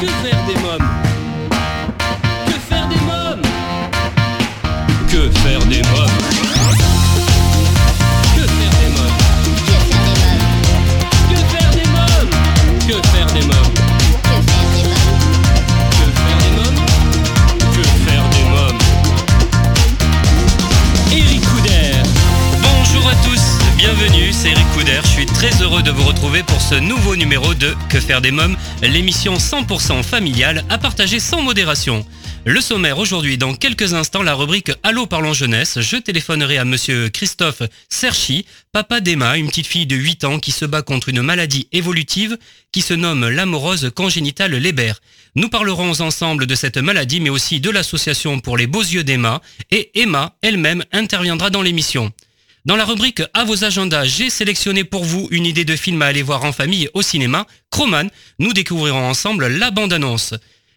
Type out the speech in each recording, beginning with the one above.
Que faire des mômes ce nouveau numéro de Que faire des mômes, l'émission 100% familiale à partager sans modération. Le sommaire aujourd'hui, dans quelques instants, la rubrique Allô parlons jeunesse. Je téléphonerai à monsieur Christophe Serchi, papa d'Emma, une petite fille de 8 ans qui se bat contre une maladie évolutive qui se nomme l'amorose congénitale Leber. Nous parlerons ensemble de cette maladie, mais aussi de l'association pour les beaux yeux d'Emma, et Emma elle-même interviendra dans l'émission. Dans la rubrique À vos agendas, j'ai sélectionné pour vous une idée de film à aller voir en famille au cinéma, Croman. Nous découvrirons ensemble la bande-annonce.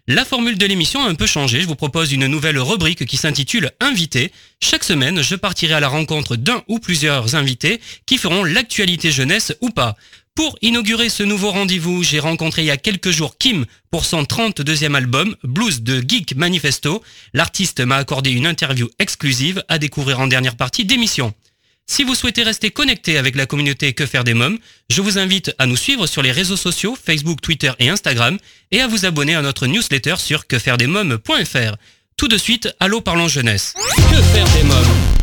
La formule de l'émission a un peu changé. Je vous propose une nouvelle rubrique qui s'intitule Invité. Chaque semaine, je partirai à la rencontre d'un ou plusieurs invités qui feront l'actualité jeunesse ou pas. Pour inaugurer ce nouveau rendez-vous, j'ai rencontré il y a quelques jours Kim pour son 32e album, Blues de Geek Manifesto. L'artiste m'a accordé une interview exclusive à découvrir en dernière partie d'émission. Si vous souhaitez rester connecté avec la communauté Que faire des mômes, je vous invite à nous suivre sur les réseaux sociaux Facebook, Twitter et Instagram et à vous abonner à notre newsletter sur quefairedesmômes.fr. Tout de suite, allô parlons jeunesse. Que faire des mômes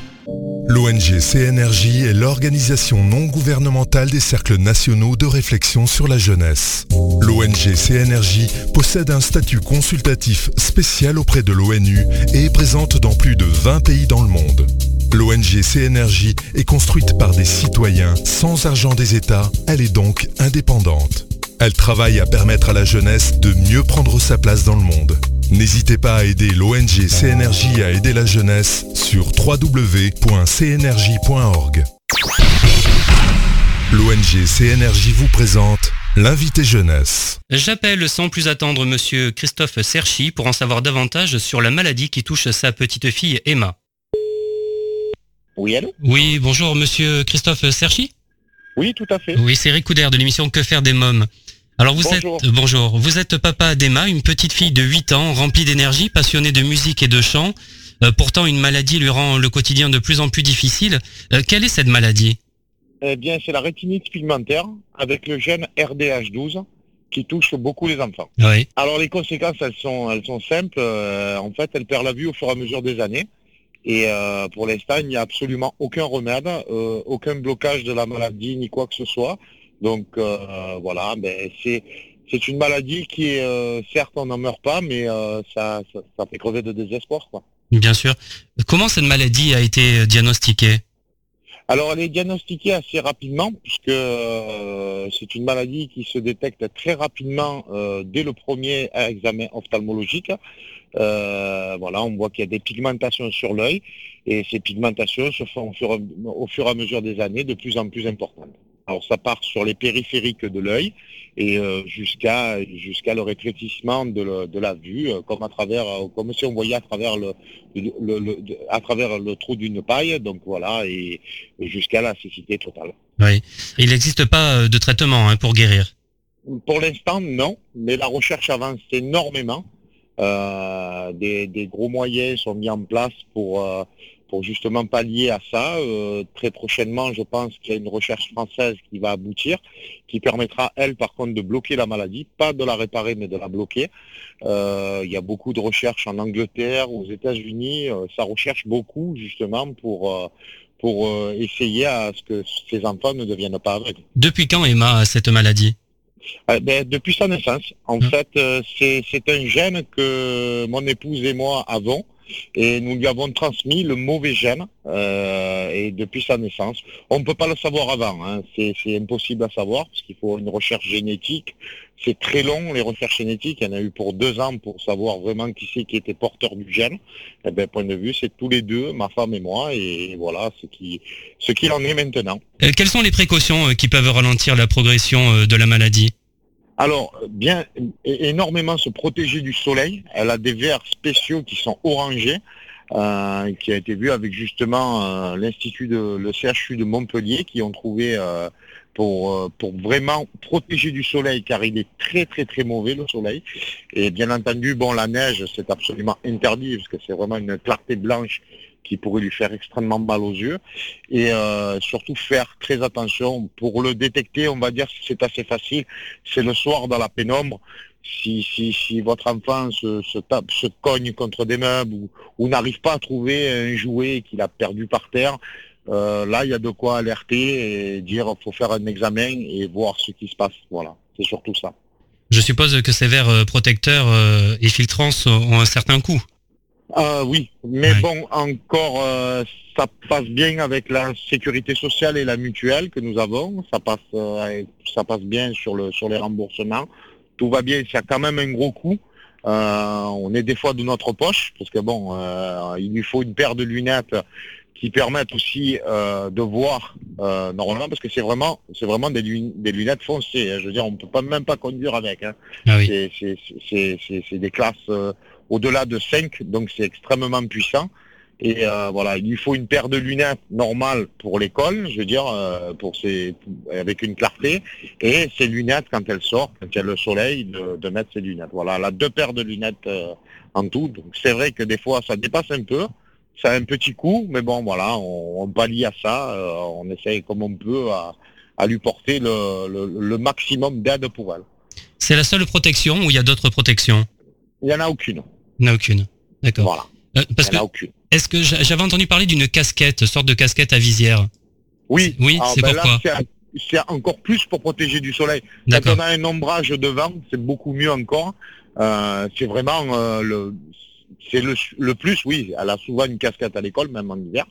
L'ONG CNRJ est l'organisation non gouvernementale des cercles nationaux de réflexion sur la jeunesse. L'ONG CNRJ possède un statut consultatif spécial auprès de l'ONU et est présente dans plus de 20 pays dans le monde. L'ONG CNRJ est construite par des citoyens sans argent des États, elle est donc indépendante. Elle travaille à permettre à la jeunesse de mieux prendre sa place dans le monde. N'hésitez pas à aider l'ONG CNRJ à aider la jeunesse sur www.cnrj.org. L'ONG CNRJ vous présente l'invité jeunesse. J'appelle sans plus attendre monsieur Christophe Serchi pour en savoir davantage sur la maladie qui touche sa petite fille Emma. Oui, allô Oui, bonjour monsieur Christophe Serchi Oui, tout à fait. Oui, c'est Eric Couder de l'émission Que faire des mômes. Alors vous Bonjour. êtes bonjour, vous êtes papa d'Emma, une petite fille de 8 ans, remplie d'énergie, passionnée de musique et de chant. Euh, pourtant, une maladie lui rend le quotidien de plus en plus difficile. Euh, quelle est cette maladie? Eh bien, c'est la rétinite pigmentaire avec le gène RDH12 qui touche beaucoup les enfants. Oui. Alors, les conséquences, elles sont, elles sont simples. Euh, en fait, elle perd la vue au fur et à mesure des années. Et euh, pour l'instant, il n'y a absolument aucun remède, euh, aucun blocage de la maladie, ni quoi que ce soit. Donc, euh, voilà, ben, c'est... C'est une maladie qui est, certes, on n'en meurt pas, mais ça, ça, ça fait crever de désespoir, quoi. Bien sûr. Comment cette maladie a été diagnostiquée? Alors, elle est diagnostiquée assez rapidement, puisque c'est une maladie qui se détecte très rapidement dès le premier examen ophtalmologique. Euh, voilà, on voit qu'il y a des pigmentations sur l'œil, et ces pigmentations se font au fur, et- au fur et à mesure des années de plus en plus importantes. Alors, ça part sur les périphériques de l'œil et euh, jusqu'à jusqu'à le rétrécissement de, le- de la vue, euh, comme à travers, comme si on voyait à travers le, le- le- le- à travers le trou d'une paille. Donc voilà, et, et jusqu'à la cécité totale. Oui. Il n'existe pas de traitement hein, pour guérir. Pour l'instant, non, mais la recherche avance énormément. Euh, des, gros moyens sont mis en place pour, euh, justement pallier à ça. Euh, très prochainement, je pense qu'il y a une recherche française qui va aboutir, qui permettra, elle, par contre, de bloquer la maladie, pas de la réparer, mais de la bloquer. Il y a beaucoup de recherches en Angleterre, aux États-Unis. ça recherche beaucoup, justement, pour, pour essayer à ce que ces enfants ne deviennent pas aveugles. Depuis quand Emma a cette maladie? Euh, ben, depuis sa naissance. En Mm. fait, euh, c'est un gène que mon épouse et moi avons et nous lui avons transmis le mauvais gène euh, et depuis sa naissance. On ne peut pas le savoir avant, hein. c'est impossible à savoir parce qu'il faut une recherche génétique. C'est très long les recherches génétiques, il y en a eu pour deux ans pour savoir vraiment qui c'est qui était porteur du gène. Eh ben, point de vue, c'est tous les deux, ma femme et moi, et voilà ce qui ce qu'il en est maintenant. Euh, Quelles sont les précautions euh, qui peuvent ralentir la progression euh, de la maladie? Alors, bien énormément se protéger du soleil. Elle a des verres spéciaux qui sont orangés, euh, qui a été vu avec justement euh, l'institut de le CHU de Montpellier, qui ont trouvé euh, pour, euh, pour vraiment protéger du soleil, car il est très très très mauvais le soleil. Et bien entendu, bon, la neige, c'est absolument interdit, parce que c'est vraiment une clarté blanche qui pourrait lui faire extrêmement mal aux yeux. Et euh, surtout faire très attention. Pour le détecter, on va dire c'est assez facile. C'est le soir dans la pénombre. Si, si, si votre enfant se, tape, se cogne contre des meubles ou n'arrive pas à trouver un jouet qu'il a perdu par terre, euh, là, il y a de quoi alerter et dire faut faire un examen et voir ce qui se passe. Voilà, c'est surtout ça. Je suppose que ces verres euh, protecteurs euh, et filtrants ont un certain coût. Euh, oui, mais Ouais. bon, encore, euh, ça passe bien avec la sécurité sociale et la mutuelle que nous avons. Ça passe, euh, ça passe bien sur le sur les remboursements. Tout va bien. Il y a quand même un gros coût. On est des fois de notre poche parce que bon, il lui faut une paire de lunettes qui permettent aussi euh, de voir euh, normalement parce que c'est vraiment c'est vraiment des, lun- des lunettes foncées. hein. Je veux dire, on peut pas même pas conduire avec. hein. Ah oui. C'est- c'est- c'est- c'est c'est des classes euh, au-delà de 5, donc c'est extrêmement puissant. Et voilà, il lui faut une paire de lunettes normales pour l'école, je veux dire, pour ses, avec une clarté, et ses lunettes quand elle sort, quand il y a le soleil, de, de mettre ses lunettes. Voilà, elle a deux paires de lunettes en tout. Donc c'est vrai que des fois ça dépasse un peu, ça a un petit coup, mais bon voilà, on, on pallie à ça, euh, on essaye comme on peut à, à lui porter le, le, le maximum d'aide pour elle. C'est la seule protection ou il y a d'autres protections? Il n'y en a aucune. Il n'y en a aucune. D'accord. Voilà, Euh, parce il que n'y en a aucune. est-ce que j'a- j'avais entendu parler d'une casquette, sorte de casquette à visière Oui, Oui, Alors, c'est ben pourquoi? c'est- encore plus pour protéger du soleil. Quand on a un ombrage devant, c'est beaucoup mieux encore. Euh, c'est vraiment euh, le, c'est le, le plus, oui. Elle a souvent une casquette à l'école, même en hiver,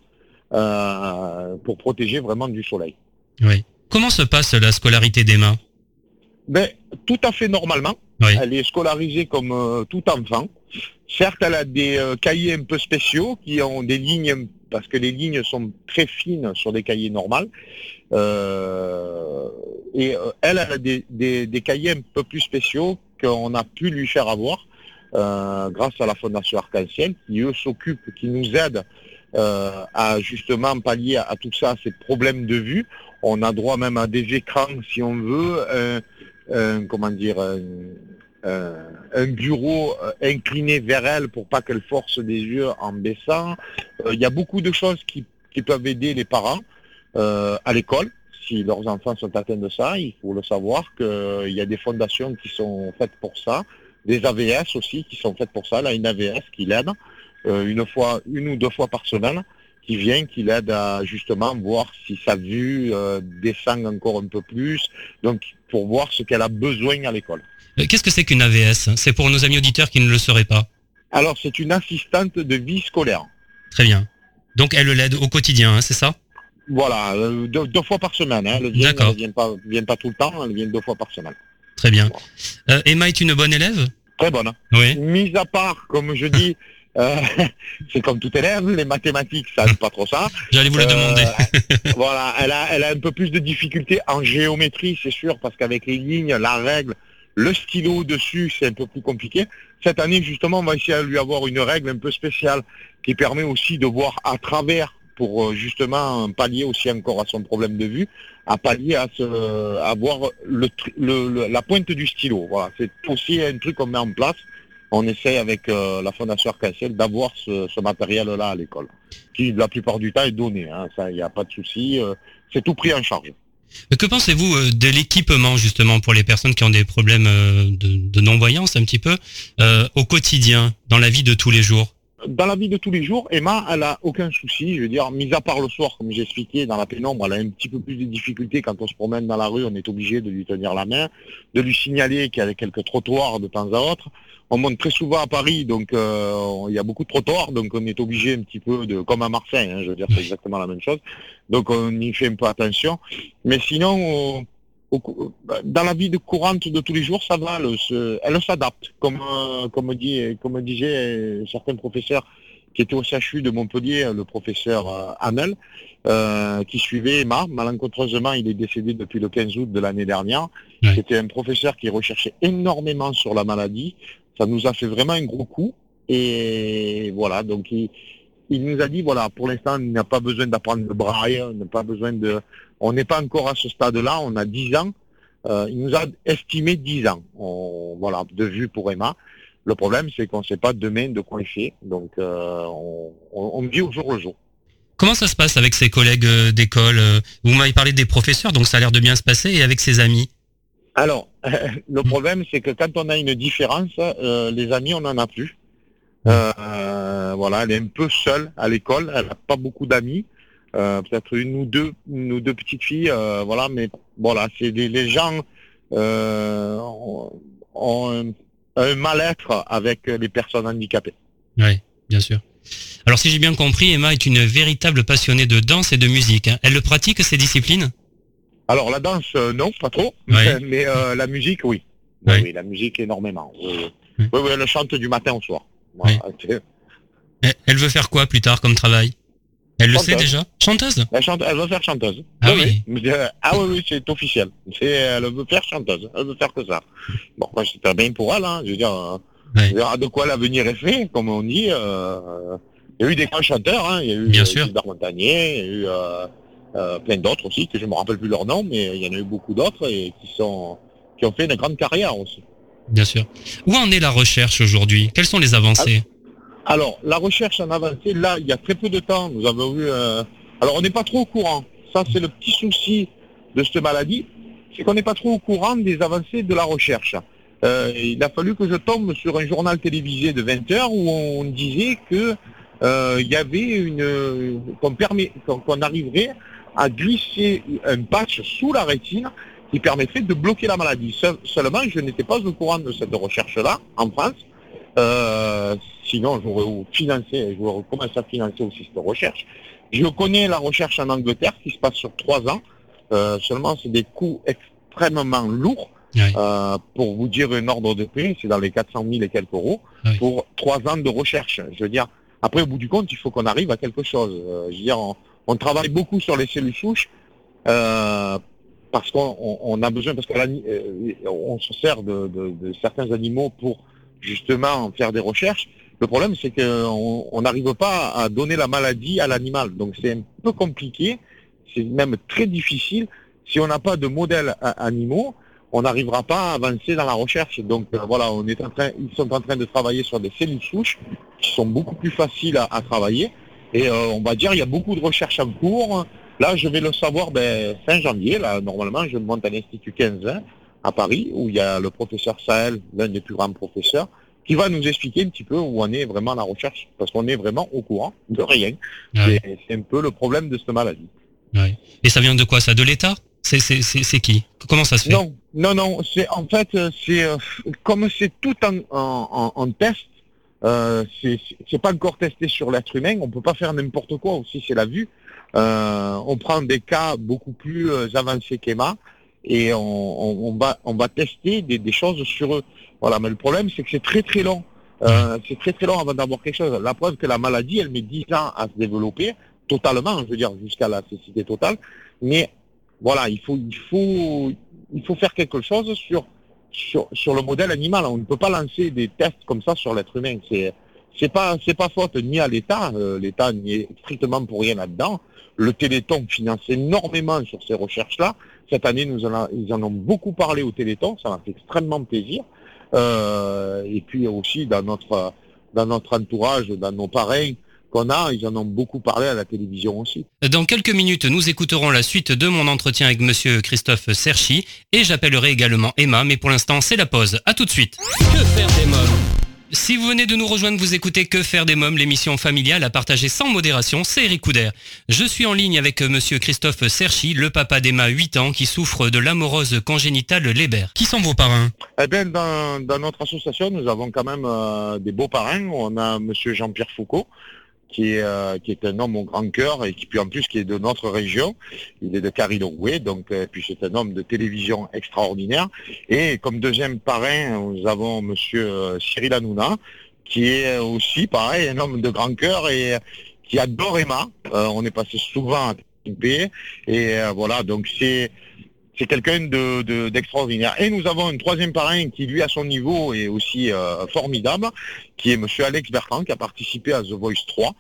euh, pour protéger vraiment du soleil. Oui. Comment se passe la scolarité d'Emma? Ben, tout à fait normalement. Oui. Elle est scolarisée comme euh, tout enfant. Certes, elle a des euh, cahiers un peu spéciaux qui ont des lignes, parce que les lignes sont très fines sur des cahiers normaux. Et elle, elle a des, des- des cahiers un peu plus spéciaux qu'on a pu lui faire avoir euh, grâce à la Fondation Arc-en-Ciel, qui eux s'occupent, qui nous aident euh, à justement pallier à, tout ça, à ces problèmes de vue. On a droit même à des écrans si on veut, comment dire, un, bureau euh, incliné vers elle pour pas qu'elle force des yeux en baissant. Il y a beaucoup de choses qui, peuvent aider les parents à l'école. Si leurs enfants sont atteints de ça, il faut le savoir qu'il y a des fondations qui sont faites pour ça, des AVS aussi qui sont faites pour ça. Là, une AVS qui l'aide euh, une fois, une ou deux fois par semaine, qui vient, qui l'aide à justement voir si sa vue euh, descend encore un peu plus, donc pour voir ce qu'elle a besoin à l'école. Euh, Qu'est-ce que c'est qu'une AVS C'est pour nos amis auditeurs qui ne le sauraient pas. Alors, c'est une assistante de vie scolaire. Très bien. Donc elle l'aide au quotidien, hein, c'est ça? Voilà, deux, deux fois par semaine. Hein. Elle vient, vient pas, vient pas tout le temps, elle vient deux fois par semaine. Très bien. Euh, Emma est une bonne élève? Très bonne. Oui. Mis à part, comme je dis, euh, c'est comme tout élève, les mathématiques, ça n'est pas trop ça. J'allais vous le Euh, demander. voilà, elle a, elle a un peu plus de difficultés en géométrie, c'est sûr, parce qu'avec les lignes, la règle, le stylo dessus, c'est un peu plus compliqué. Cette année, justement, on va essayer de lui avoir une règle un peu spéciale qui permet aussi de voir à travers pour euh, justement pallier aussi encore à son problème de vue, à pallier à, ce, à voir le, tri- le- le- la pointe du stylo. Voilà, c'est aussi un truc qu'on met en place. On essaye avec euh, la Fondation Arc-en-Ciel d'avoir ce, matériel-là à l'école, qui la plupart du temps est donné. Hein, il n'y a pas de souci. euh, c'est tout pris en charge. Que pensez-vous de l'équipement justement pour les personnes qui ont des problèmes de, non-voyance un petit peu au quotidien, dans la vie de tous les jours? Dans la vie de tous les jours, Emma, elle a aucun souci. Je veux dire, mis à part le soir, comme j'ai expliqué, dans la pénombre, elle a un petit peu plus de difficultés quand on se promène dans la rue. On est obligé de lui tenir la main, de lui signaler qu'il y a quelques trottoirs de temps à autre. On monte très souvent à Paris, donc euh, il y a beaucoup de trottoirs, donc on est obligé un petit peu de, comme à Marseille, hein, je veux dire, c'est exactement la même chose. Donc on y fait un peu attention. Mais sinon, au- au cou- dans la vie de courante de tous les jours, ça va, elle, se- elle s'adapte, comme, euh, comme, dit, comme disaient certains professeurs qui étaient au CHU de Montpellier, le professeur euh, Hamel, euh, qui suivait Emma. Malencontreusement, il est décédé depuis le 15 août de l'année dernière. C'était un professeur qui recherchait énormément sur la maladie. Ça nous a fait vraiment un gros coup. Et voilà, donc il, il nous a dit, voilà, pour l'instant, il n'a pas besoin d'apprendre le braille, on n'a pas besoin de... On n'est pas encore à ce stade-là, on a 10 ans. Euh, il nous a estimé 10 ans, on- voilà, de vue pour Emma. Le problème, c'est qu'on ne sait pas demain de quoi il fait, donc euh, on, vit au jour le jour. Comment ça se passe avec ses collègues euh, d'école Vous m'avez parlé des professeurs, donc ça a l'air de bien se passer, et avec ses amis? Alors, le problème, c'est que quand on a une différence, les amis, on n'en a plus. Euh, voilà, elle est un peu seule à l'école, elle n'a pas beaucoup d'amis. Euh, Peut-être une ou deux, une ou deux petites filles, euh, voilà, mais voilà, c'est des les gens ont, ont un, un mal-être avec les personnes handicapées. Oui, bien sûr. Alors si j'ai bien compris, Emma est une véritable passionnée de danse et de musique. hein. Elle le pratique, ces disciplines? Alors la danse, non, pas trop, Ouais. mais la musique, oui. Oui, Ouais. oui, la musique énormément. Oui, oui, elle chante du matin au soir. Elle elle veut faire quoi plus tard comme travail? Elle le sait déjà? Chanteuse? Elle, chante, elle veut faire chanteuse. Ah oui. Mais, euh, Ah oui, oui, c'est officiel. C'est, elle veut faire chanteuse. Elle veut faire que ça. Bon, moi, c'est très bien pour elle. Hein. Je veux dire, euh, Ouais. de quoi l'avenir est fait, comme on dit. euh, Il y a eu des grands chanteurs. Hein. Il y a eu Bien euh, sûr. Montagnier, il y a eu euh, plein d'autres aussi, que je ne me rappelle plus leur nom, mais il y en a eu beaucoup d'autres et qui sont qui ont fait une grande carrière aussi. Bien sûr. Où en est la recherche aujourd'hui? Quelles sont les avancées? Alors, la recherche en avancée, là, il y a très peu de temps, nous avons eu... euh, Alors, on n'est pas trop au courant. Ça, c'est le petit souci de cette maladie, c'est qu'on n'est pas trop au courant des avancées de la recherche. Euh, il a fallu que je tombe sur un journal télévisé de 20 heures où on disait que euh, il y avait une... qu'on permet, arriverait à glisser un patch sous la rétine qui permettrait de bloquer la maladie. Seul- seulement, je n'étais pas au courant de cette recherche-là en France. Euh, sinon, j'aurais financé, j'aurais commencé à financer aussi cette recherche. Je connais la recherche en Angleterre qui se passe sur trois ans. Euh, seulement, c'est des coûts extrêmement lourds. Euh, pour vous dire un ordre de prix, c'est dans les 400 000 et quelques euros Oui. pour trois ans de recherche. Je veux dire, après, au bout du compte, il faut qu'on arrive à quelque chose. Je veux dire, on, on travaille beaucoup sur les cellules souches euh, parce qu'on on- a besoin, parce qu'on se sert de, de- de certains animaux pour justement faire des recherches. Le problème, c'est qu'on on n'arrive pas à donner la maladie à l'animal. Donc c'est un peu compliqué, c'est même très difficile. Si on n'a pas de modèles a- animaux, on n'arrivera pas à avancer dans la recherche. Donc euh, voilà, on est en train, ils sont en train de travailler sur des cellules souches qui sont beaucoup plus faciles à, à travailler. Et euh, on va dire, il y a beaucoup de recherches en cours. Là, je vais le savoir ben, fin janvier. Là, normalement, je monte à l'Institut 15 à Paris, où il y a le professeur Sahel, l'un des plus grands professeurs, qui va nous expliquer un petit peu où on est vraiment la recherche, parce qu'on est vraiment au courant de rien. C'est un peu le problème de cette maladie. Ouais. Et ça vient de quoi ça De l'État? C'est qui? Comment ça se fait? Non, non, non. C'est en fait, euh, c'est euh, comme c'est tout en, en, en- en test. Euh, c'est c'est pas encore testé sur l'être humain. On peut pas faire n'importe quoi aussi. C'est la vue. Euh, on prend des cas beaucoup plus euh, avancés qu'Emma et on, on, on va on va tester des, des choses sur eux. Voilà. Mais le problème, c'est que c'est très très long. Euh, c'est très très long avant d'avoir quelque chose. La preuve que la maladie, elle met 10 ans à se développer totalement. Je veux dire jusqu'à la cécité totale. Mais voilà, il faut, il faut, il faut faire quelque chose sur, sur, sur le modèle animal. On ne peut pas lancer des tests comme ça sur l'être humain. C'est, c'est pas, c'est pas faute ni à l'État. euh, L'État n'y est strictement pour rien là-dedans. Le Téléthon finance énormément sur ces recherches-là. Cette année, nous en, a- ils en ont beaucoup parlé au Téléthon. Ça m'a fait extrêmement plaisir. Euh, et puis aussi dans notre, dans notre entourage, dans nos parrains qu'on a, ils en ont beaucoup parlé à la télévision aussi. Dans quelques minutes, nous écouterons la suite de mon entretien avec monsieur Christophe Serchi et j'appellerai également Emma, mais pour l'instant, c'est la pause. À tout de suite. Que faire des Si vous venez de nous rejoindre, vous écoutez Que faire des mômes, l'émission familiale à partager sans modération, c'est Eric Couder. Je suis en ligne avec euh, monsieur Christophe Serchi, le papa d'Emma, 8 ans, qui souffre de l'amorose congénitale Leber. Qui sont vos parrains? Eh bien, dans, dans notre association, nous avons quand même euh, des beaux parrains. On a Monsieur Jean-Pierre Foucault, qui est, euh, qui est un homme au grand cœur et qui, puis en plus, qui est de notre région. Il est de Cariloué, donc, euh, puis c'est un homme de télévision extraordinaire. Et comme deuxième parrain, nous avons Monsieur euh, Cyril Hanouna, qui est aussi, pareil, un homme de grand cœur et euh, qui adore Emma. Euh, on est passé souvent à TP et euh, voilà, donc c'est c'est quelqu'un de, de- d'extraordinaire. Et nous avons un troisième parrain qui, lui, à son niveau, est aussi euh, formidable, qui est Monsieur Alex Bertrand, qui a participé à The Voice 3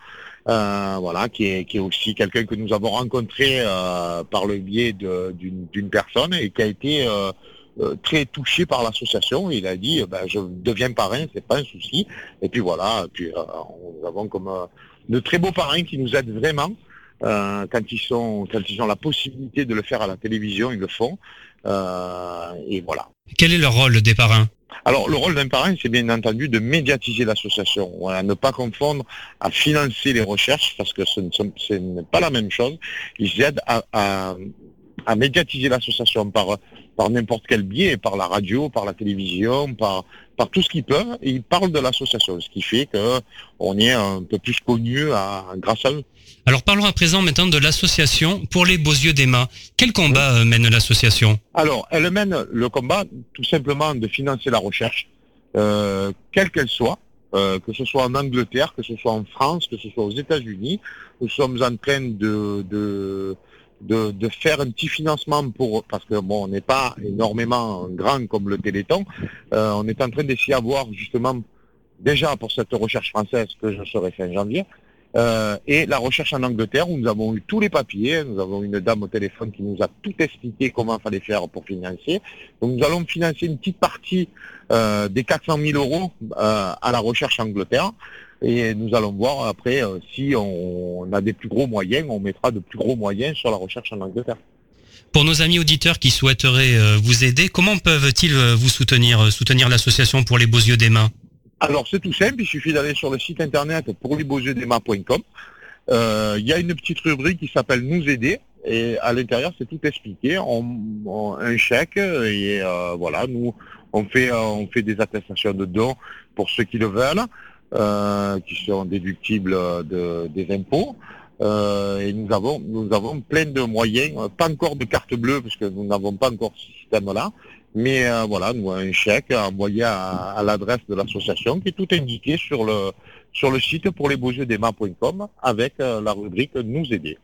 euh, voilà, qui est, aussi quelqu'un que nous avons rencontré euh, par le biais d'une personne et qui a été très touché par l'association. Il a dit, ben, je deviens parrain, c'est pas un souci. Et puis voilà, puis nous avons comme de très beaux parrains qui nous aident vraiment. Euh, quand ils sont, quand ils ont la possibilité de le faire à la télévision, ils le font. Euh, et voilà. Quel est le rôle des parrains Alors, le rôle d'un parrain, c'est bien entendu de médiatiser l'association. Voilà, ne pas confondre à financer les recherches, parce que ce n'est pas la même chose. Ils aident à, à- à médiatiser l'association par, par n'importe quel biais, par la radio, par la télévision, par, par tout ce qu'ils peuvent. Et ils parlent de l'association, ce qui fait qu'on est un peu plus connu à- grâce à eux. Alors parlons à présent maintenant de l'association pour les beaux yeux d'Emma. Quel combat euh, mène l'association? Alors, elle mène le combat tout simplement de financer la recherche, euh, quelle qu'elle soit, euh, que ce soit en Angleterre, que ce soit en France, que ce soit aux États-Unis. Nous sommes en train de, de, de, faire un petit financement pour, parce que bon, on n'est pas énormément grand comme le Téléthon, euh, on est en train d'essayer d'avoir justement déjà pour cette recherche française que je serai fin janvier, euh, et la recherche en Angleterre où nous avons eu tous les papiers, nous avons une dame au téléphone qui nous a tout expliqué comment il fallait faire pour financer. Donc nous allons financer une petite partie euh, des 400 000 euros à la recherche en Angleterre. Et nous allons voir après euh, si on, on a des plus gros moyens, on mettra de plus gros moyens sur la recherche en Angleterre. Pour nos amis auditeurs qui souhaiteraient euh, vous aider, comment peuvent-ils euh, vous soutenir, soutenir l'association pour les beaux yeux d'Emma Alors c'est tout simple, il suffit d'aller sur le site internet pour lesbeauxyeuxdemma.com. Euh, Il y a une petite rubrique qui s'appelle Nous aider et à l'intérieur c'est tout expliqué. On, on- un chèque et euh, voilà, nous on fait on fait des attestations de dons pour ceux qui le veulent, euh, qui sont déductibles de, des impôts. Euh, et nous avons nous avons plein de moyens, euh, pas encore de carte bleue parce que nous n'avons pas encore ce système-là, mais euh, voilà, nous un chèque envoyé à, à l'adresse de l'association qui est tout indiqué sur le sur le site pour les beaux yeux d'Emma.com avec euh, la rubrique Nous aider.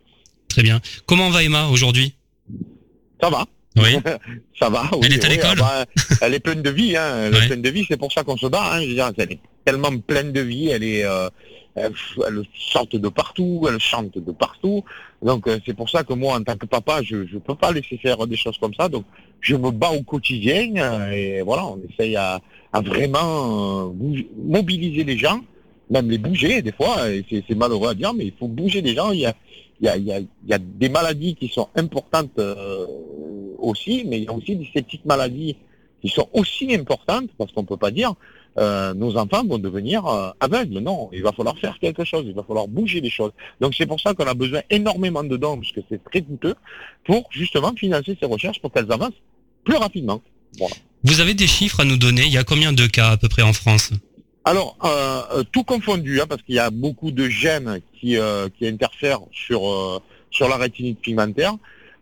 Très bien. Comment va Emma aujourd'hui? Ça va, Oui. ça va. oui, Elle est à oui, l'école ah bah, Elle est pleine de vie, hein. Elle est pleine de vie, c'est pour ça qu'on se bat. Hein. Je veux dire, tellement pleine de vie, elle est, euh, elle, elle saute de partout, elle chante de partout. Donc euh, c'est pour ça que moi, en tant que papa, je ne peux pas laisser faire des choses comme ça. Donc je me bats au quotidien euh, et voilà, on essaye à, vraiment mobiliser les gens, même les bouger des fois. C'est malheureux à dire, mais il faut bouger les gens. Il y a, des maladies qui sont importantes aussi, mais il y a aussi ces petites maladies qui sont aussi importantes, parce qu'on ne peut pas dire euh, nos enfants vont devenir euh, aveugles. Non, il va falloir faire quelque chose, il va falloir bouger les choses. Donc c'est pour ça qu'on a besoin énormément de dons, parce que c'est très coûteux, pour justement financer ces recherches pour qu'elles avancent plus rapidement. Vous avez des chiffres à nous donner? Il y a combien de cas à peu près en France? Alors, euh, euh, tout confondu, hein, parce qu'il y a beaucoup de gènes qui, euh, qui interfèrent sur, euh, sur la rétinite pigmentaire.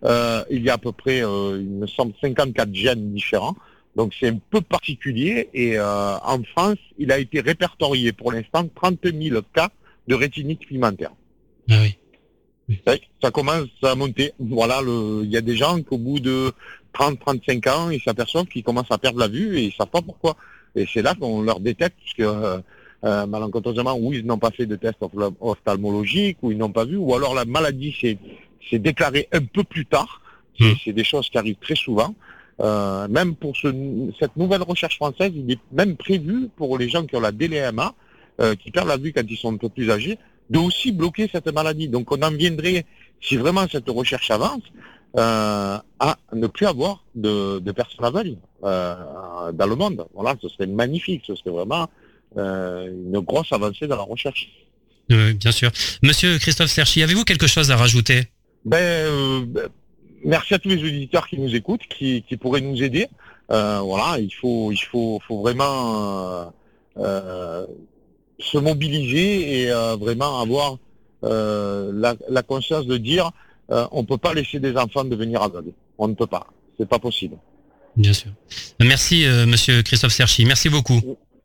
Euh, il y a à peu près, euh, il me semble, 54 gènes différents. Donc c'est un peu particulier. Et euh, en France, il a été répertorié pour l'instant 30 000 cas de rétinite pigmentaire. Ah oui. Ça commence à monter. Voilà, il y a des gens qu'au bout de 30-35 ans, ils s'aperçoivent qu'ils commencent à perdre la vue et ils savent pas pourquoi. Et c'est là qu'on leur détecte, puisque euh, euh, malencontreusement, ou ils n'ont pas fait de test ophtalmologique, ou ils n'ont pas vu, ou alors la maladie s'est déclarée un peu plus tard. Hmm. c'est des choses qui arrivent très souvent. Euh, même pour ce, cette nouvelle recherche française, il est même prévu pour les gens qui ont la DLMA, euh, qui perdent la vue quand ils sont un peu plus âgés, de aussi bloquer cette maladie. Donc on en viendrait, si vraiment cette recherche avance, euh, à ne plus avoir de, de personnes aveugles dans le monde. Voilà, ce serait magnifique, ce serait vraiment une grosse avancée dans la recherche. Oui, bien sûr. Monsieur Christophe Serchi, avez-vous quelque chose à rajouter? Ben, euh, ben, merci à tous les auditeurs qui nous écoutent, qui, qui pourraient nous aider. Euh, voilà, il faut, il faut, faut vraiment euh, euh, se mobiliser et euh, vraiment avoir euh, la, la conscience de dire euh, on peut pas laisser des enfants devenir aveugles. On ne peut pas. C'est pas possible. Bien sûr. Merci, euh, monsieur Christophe Serchi. Merci beaucoup.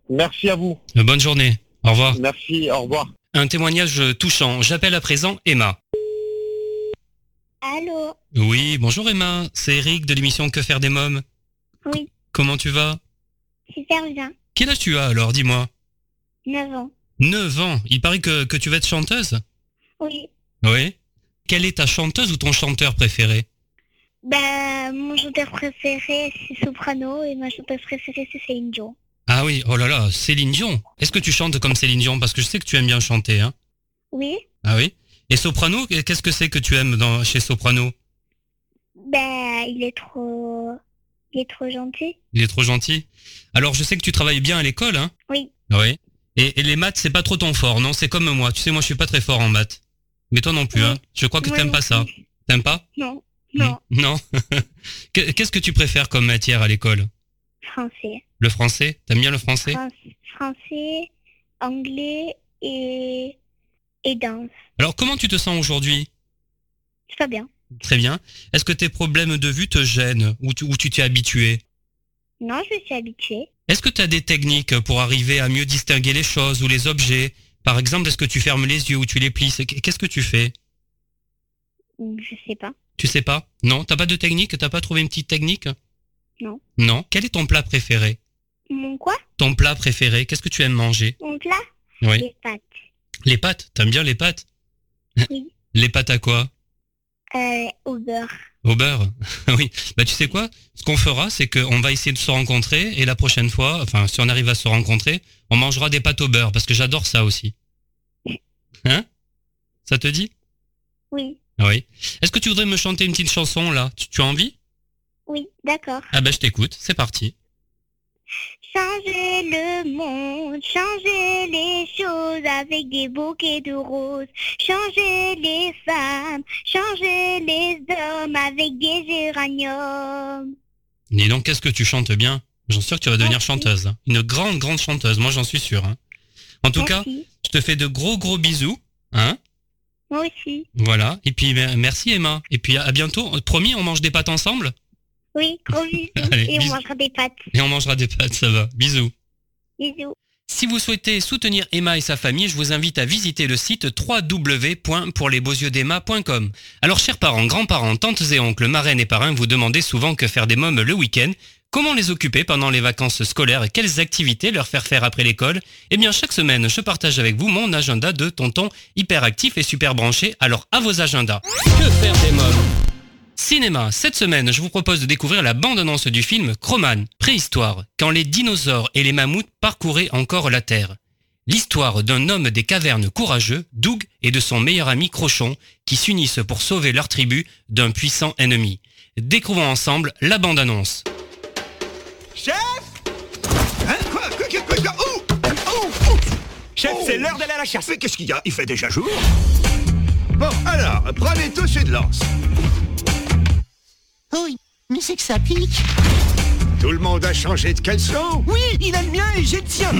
Merci à vous. Bonne journée. Au revoir. Merci. Au revoir. Un témoignage touchant. J'appelle à présent Emma. Allô Oui, bonjour Emma. C'est Eric de l'émission Que faire des mômes. Oui. Comment tu vas? Super bien. Quel âge tu as alors Dis-moi? 9 ans. 9 ans. Il paraît que, que tu vas être chanteuse? Oui. Oui. Quelle est ta chanteuse ou ton chanteur préféré? Ben, mon chanteur préféré, c'est Soprano, et ma chanteuse préférée, c'est Céline Dion. Ah oui, oh là là, Céline Dion. Est-ce que tu chantes comme Céline Dion? Parce que je sais que tu aimes bien chanter, hein Oui. Ah oui Et Soprano, qu'est-ce que c'est que tu aimes dans, chez Soprano? Ben, il est trop... Il est trop gentil. Il est trop gentil. Alors je sais que tu travailles bien à l'école, hein? Oui. Oui. Et, et les maths, c'est pas trop ton fort, non? C'est comme moi. Tu sais, moi, je suis pas très fort en maths. Mais toi non plus, Oui. hein Je crois que Moi t'aimes pas ça. T'aimes pas? Non. Non. Non. Que- Qu'est-ce que tu préfères comme matière à l'école? Français. Le français? T'aimes bien le français? Fran- Français, anglais et... et danse. Alors comment tu te sens aujourd'hui? C'est pas bien. Très bien. Est-ce que tes problèmes de vue te gênent ou tu t'es habitué? Non, je suis habituée. Est-ce que tu as des techniques pour arriver à mieux distinguer les choses ou les objets? Par exemple, est-ce que tu fermes les yeux ou tu les plisses Qu'est-ce que tu fais? Je sais pas. Tu sais pas? Non? T'as pas de technique? T'as pas trouvé une petite technique? Non. Non? Quel est ton plat préféré? Mon quoi? Ton plat préféré? Qu'est-ce que tu aimes manger? Mon plat? Oui. Les pâtes. Les pâtes? T'aimes bien les pâtes? Oui. Les pâtes à quoi? Euh, au beurre. Au beurre Oui. Bah tu sais quoi? Ce qu'on fera, c'est qu'on va essayer de se rencontrer et la prochaine fois, enfin si on arrive à se rencontrer, on mangera des pâtes au beurre parce que j'adore ça aussi. Hein? Ça te dit? Oui. Oui. Est-ce que tu voudrais me chanter une petite chanson là? Tu, tu as envie? Oui, d'accord. Ah bah je t'écoute, c'est parti. Changer le monde, changer les choses avec des bouquets de roses. Changer les femmes, changer les hommes avec des géraniums. Dis donc, qu'est-ce que tu chantes bien? J'en suis sûr que tu vas devenir Merci. chanteuse. hein. Une grande, grande chanteuse, moi j'en suis sûr. hein. En tout cas, je te fais de gros, gros bisous. Hein Moi aussi. Voilà. Et puis mer- merci Emma. Et puis à à bientôt. Promis, on mange des pâtes ensemble? Oui, gros bisous. Allez, Et on mangera des pâtes. Et on mangera des pâtes, ça va. Bisous. Bisous. Si vous souhaitez soutenir Emma et sa famille, je vous invite à visiter le site www.pourlesbeauxyeuxdemma.com. Alors, chers parents, grands-parents, tantes et oncles, marraines et parrains, vous demandez souvent que faire des mômes le week-end, comment les occuper pendant les vacances scolaires? Et quelles activités leur faire faire après l'école? Eh bien, chaque semaine, je partage avec vous mon agenda de tonton hyperactif et super branché. Alors, à vos agendas. Que faire des mômes? Cinéma, cette semaine, je vous propose de découvrir la bande-annonce du film Croman, Préhistoire, quand les dinosaures et les mammouths parcouraient encore la Terre. L'histoire d'un homme des cavernes courageux, Doug, et de son meilleur ami Crochon, qui s'unissent pour sauver leur tribu d'un puissant ennemi. Découvrons ensemble la bande-annonce. Chef Hein Quoi Quoi Quoi Quoi Oh Oh Oh Chef, c'est l'heure d'aller à la chasse. Mais qu'est-ce qu'il y a? Il fait déjà jour Bon, alors, prenez tous une lance. Oui, mais c'est que ça pique. Tout le monde a changé de caleçon Oui, il a le mien et j'ai le tien.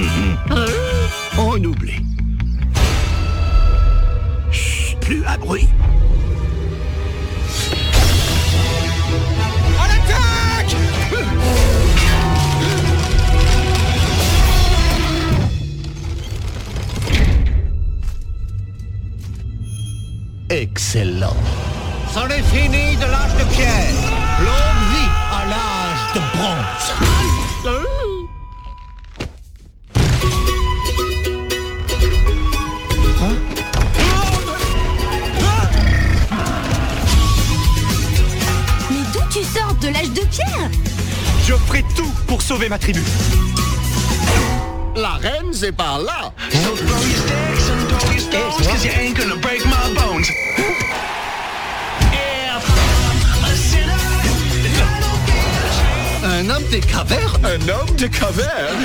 On oublie. Chut, plus à bruit. À l'attaque Excellent. C'en est fini de l'âge de pierre. L'homme vit à l'âge de bronze. Mais d'où tu sors de l'âge de pierre? Je ferai tout pour sauver ma tribu. La reine, c'est par là. Un homme des cavernes Un homme de caverne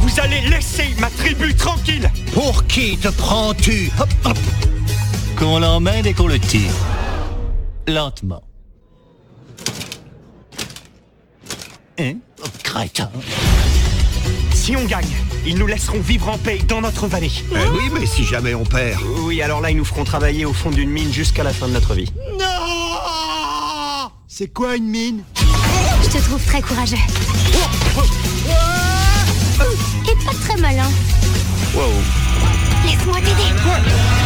Vous allez laisser ma tribu tranquille. Pour qui te prends-tu? Hop, hop. Qu'on l'emmène et qu'on le tire. Lentement. Hein? Oh, Crétin. Si on gagne, ils nous laisseront vivre en paix dans notre vallée. Eh oui, mais si jamais on perd. Oui, alors là, ils nous feront travailler au fond d'une mine jusqu'à la fin de notre vie. Non C'est quoi une mine Je te trouve très courageux. Et pas très malin. Wow. Laisse-moi t'aider.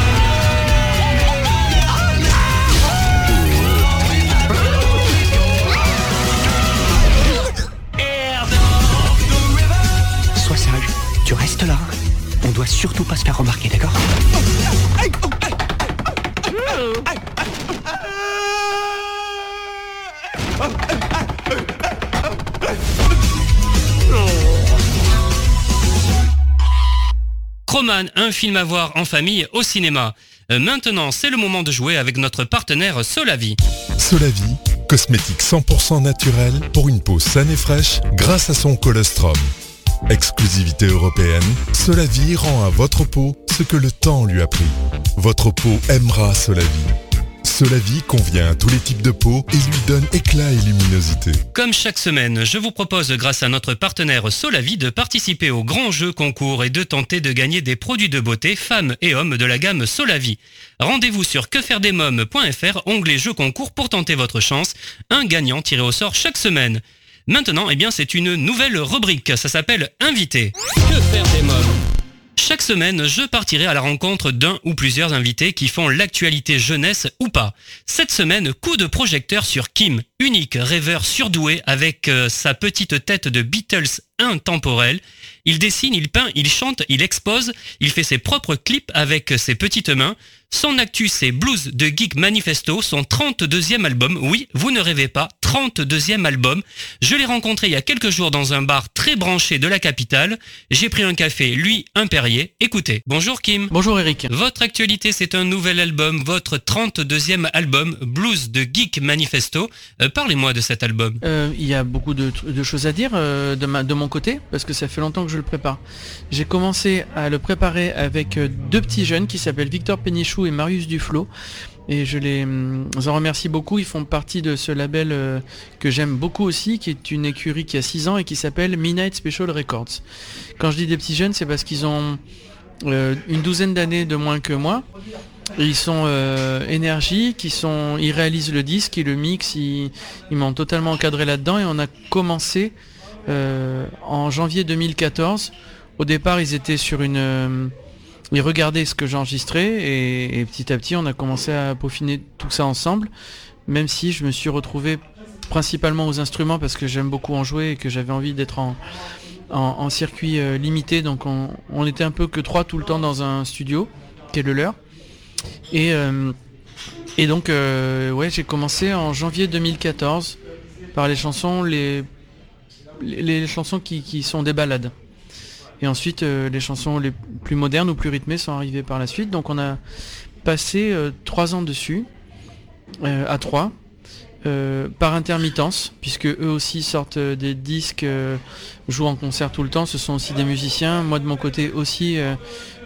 Un film à voir en famille au cinéma. Euh, maintenant, c'est le moment de jouer avec notre partenaire Solavi. Solavi, cosmétique 100% naturel pour une peau saine et fraîche grâce à son colostrum. Exclusivité européenne, Solavi rend à votre peau ce que le temps lui a pris. Votre peau aimera Solavi. Solavi convient à tous les types de peau et lui donne éclat et luminosité. Comme chaque semaine, je vous propose, grâce à notre partenaire Solavi, de participer au grand jeu concours et de tenter de gagner des produits de beauté femmes et hommes de la gamme Solavi. Rendez-vous sur quefairedesmoms.fr, onglet jeu concours pour tenter votre chance. Un gagnant tiré au sort chaque semaine. Maintenant, eh bien, c'est une nouvelle rubrique. Ça s'appelle Invité. Que faire des mômes? Chaque semaine, je partirai à la rencontre d'un ou plusieurs invités qui font l'actualité jeunesse ou pas. Cette semaine, coup de projecteur sur Kim, unique rêveur surdoué avec euh, sa petite tête de Beatles intemporelle. Il dessine, il peint, il chante, il expose, il fait ses propres clips avec ses petites mains. Son actu, c'est Blues de Geek Manifesto, son 32e album. Oui, vous ne rêvez pas, 32e album. Je l'ai rencontré il y a quelques jours dans un bar très branché de la capitale. J'ai pris un café, lui un Perrier. Écoutez, bonjour Kim. Bonjour Eric. Votre actualité, c'est un nouvel album, votre 32e album, Blues de Geek Manifesto. Euh, Parlez-moi de cet album. Euh, il y a beaucoup de, de choses à dire euh, de, ma, de mon côté, parce que ça fait longtemps que je le prépare. J'ai commencé à le préparer avec deux petits jeunes qui s'appellent Victor Pénichou et Marius Duflo. Et je les hum, en remercie beaucoup. Ils font partie de ce label euh, que j'aime beaucoup aussi, qui est une écurie qui a 6 ans et qui s'appelle Midnight Special Records. Quand je dis des petits jeunes, c'est parce qu'ils ont euh, une douzaine d'années de moins que moi. Ils sont euh, énergiques, ils, sont, ils réalisent le disque, ils le mixent, ils, ils m'ont totalement encadré là-dedans et on a commencé euh, en janvier 2014. Au départ, ils étaient sur une... ils regardaient ce que j'enregistrais et, et petit à petit, on a commencé à peaufiner tout ça ensemble, même si je me suis retrouvé principalement aux instruments parce que j'aime beaucoup en jouer et que j'avais envie d'être en, circuit euh, limité. Donc on, était un peu que trois tout le temps dans un studio, qui est le leur. Et, euh, donc, euh, ouais, j'ai commencé en janvier 2014 par les chansons, les, les, les chansons qui, qui sont des ballades. Et ensuite, euh, les chansons les plus modernes ou plus rythmées sont arrivées par la suite. Donc, on a passé euh, trois ans dessus, euh, à trois, euh, par intermittence, puisque eux aussi sortent euh, des disques, euh, jouent en concert tout le temps. Ce sont aussi des musiciens. Moi, de mon côté aussi, euh,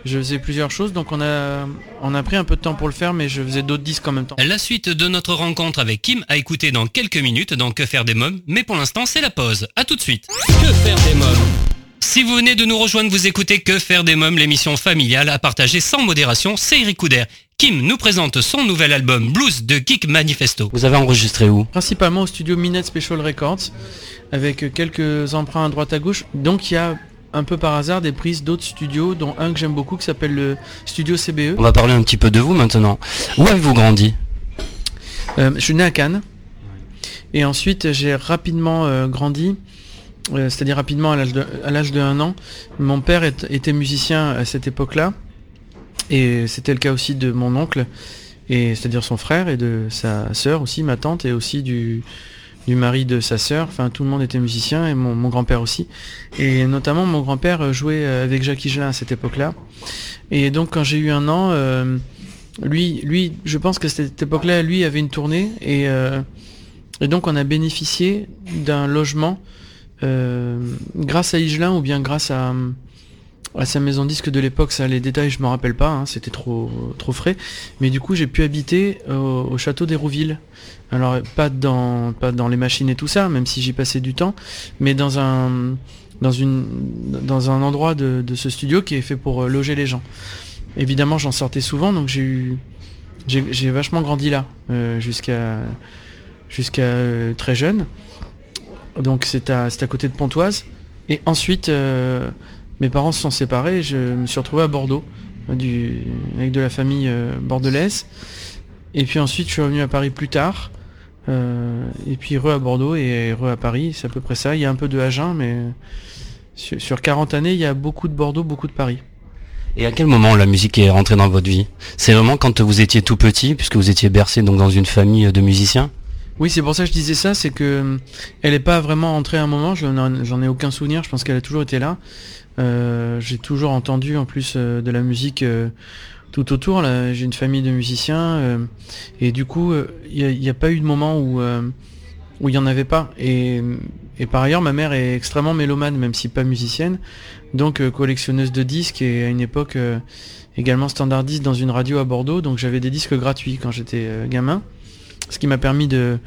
je faisais plusieurs choses. Donc, on a, on a pris un peu de temps pour le faire, mais je faisais d'autres disques en même temps. La suite de notre rencontre avec Kim a écouté dans quelques minutes dans Que faire des mômes, mais pour l'instant c'est la pause. A tout de suite. Que faire des mômes? Si vous venez de nous rejoindre, vous écoutez Que faire des mômes, l'émission familiale à partager sans modération, c'est Eric Couder. Kim nous présente son nouvel album Blues de Geek Manifesto. Vous avez enregistré où? Principalement au studio Minette Special Records, avec quelques emprunts à droite à gauche. Donc, il y a un peu par hasard des prises d'autres studios, dont un que j'aime beaucoup qui s'appelle le studio CBE. On va parler un petit peu de vous maintenant. Où avez-vous grandi? Euh, je suis né à Cannes. Et ensuite, j'ai rapidement euh, grandi, euh, c'est-à-dire rapidement à l'âge de, de 1 an. Mon père était musicien à cette époque-là. Et c'était le cas aussi de mon oncle, et c'est-à-dire son frère et de sa sœur aussi, ma tante, et aussi du, du mari de sa sœur. Enfin, tout le monde était musicien, et mon, grand-père aussi. Et notamment, mon grand-père euh, jouait euh, avec Jacques Higelin à cette époque-là. Et donc, quand j'ai eu un an, euh, lui, lui, je pense que cette époque-là, lui avait une tournée, et, euh, et donc on a bénéficié d'un logement euh, grâce à Higelin ou bien grâce à, à sa maison disque de l'époque. Ça, les détails, je me rappelle pas, hein, c'était trop, trop frais. Mais du coup, j'ai pu habiter au, au château d'Hérouville. Alors, pas dans, pas dans les machines et tout ça, même si j'y passais du temps, mais dans un, dans une, dans un endroit de, de ce studio qui est fait pour euh, loger les gens. Évidemment, j'en sortais souvent, donc j'ai eu, j'ai j'ai vachement grandi là, euh, jusqu'à, jusqu'à euh, très jeune. Donc c'est à, à côté de Pontoise. Et ensuite, euh, mes parents se sont séparés. Je me suis retrouvé à Bordeaux, avec de la famille euh, bordelaise. Et puis ensuite, je suis revenu à Paris plus tard. Euh, et puis re à Bordeaux et re à Paris, c'est à peu près ça. Il y a un peu de Agen, mais sur, sur 40 années, il y a beaucoup de Bordeaux, beaucoup de Paris. Et à quel moment la musique est rentrée dans votre vie? C'est vraiment quand vous étiez tout petit, puisque vous étiez bercé donc dans une famille de musiciens? Oui, c'est pour ça que je disais ça, c'est que euh, elle n'est pas vraiment entrée à un moment, j'en ai aucun souvenir, je pense qu'elle a toujours été là. Euh, J'ai toujours entendu en plus euh, de la musique tout autour, j'ai une famille de musiciens, et du coup, il n'y a, pas eu de moment où il n'y en avait pas. Et, par ailleurs, ma mère est extrêmement mélomane, même si pas musicienne, donc collectionneuse de disques et à une époque également standardiste dans une radio à Bordeaux, donc j'avais des disques gratuits quand j'étais gamin, ce qui m'a permis de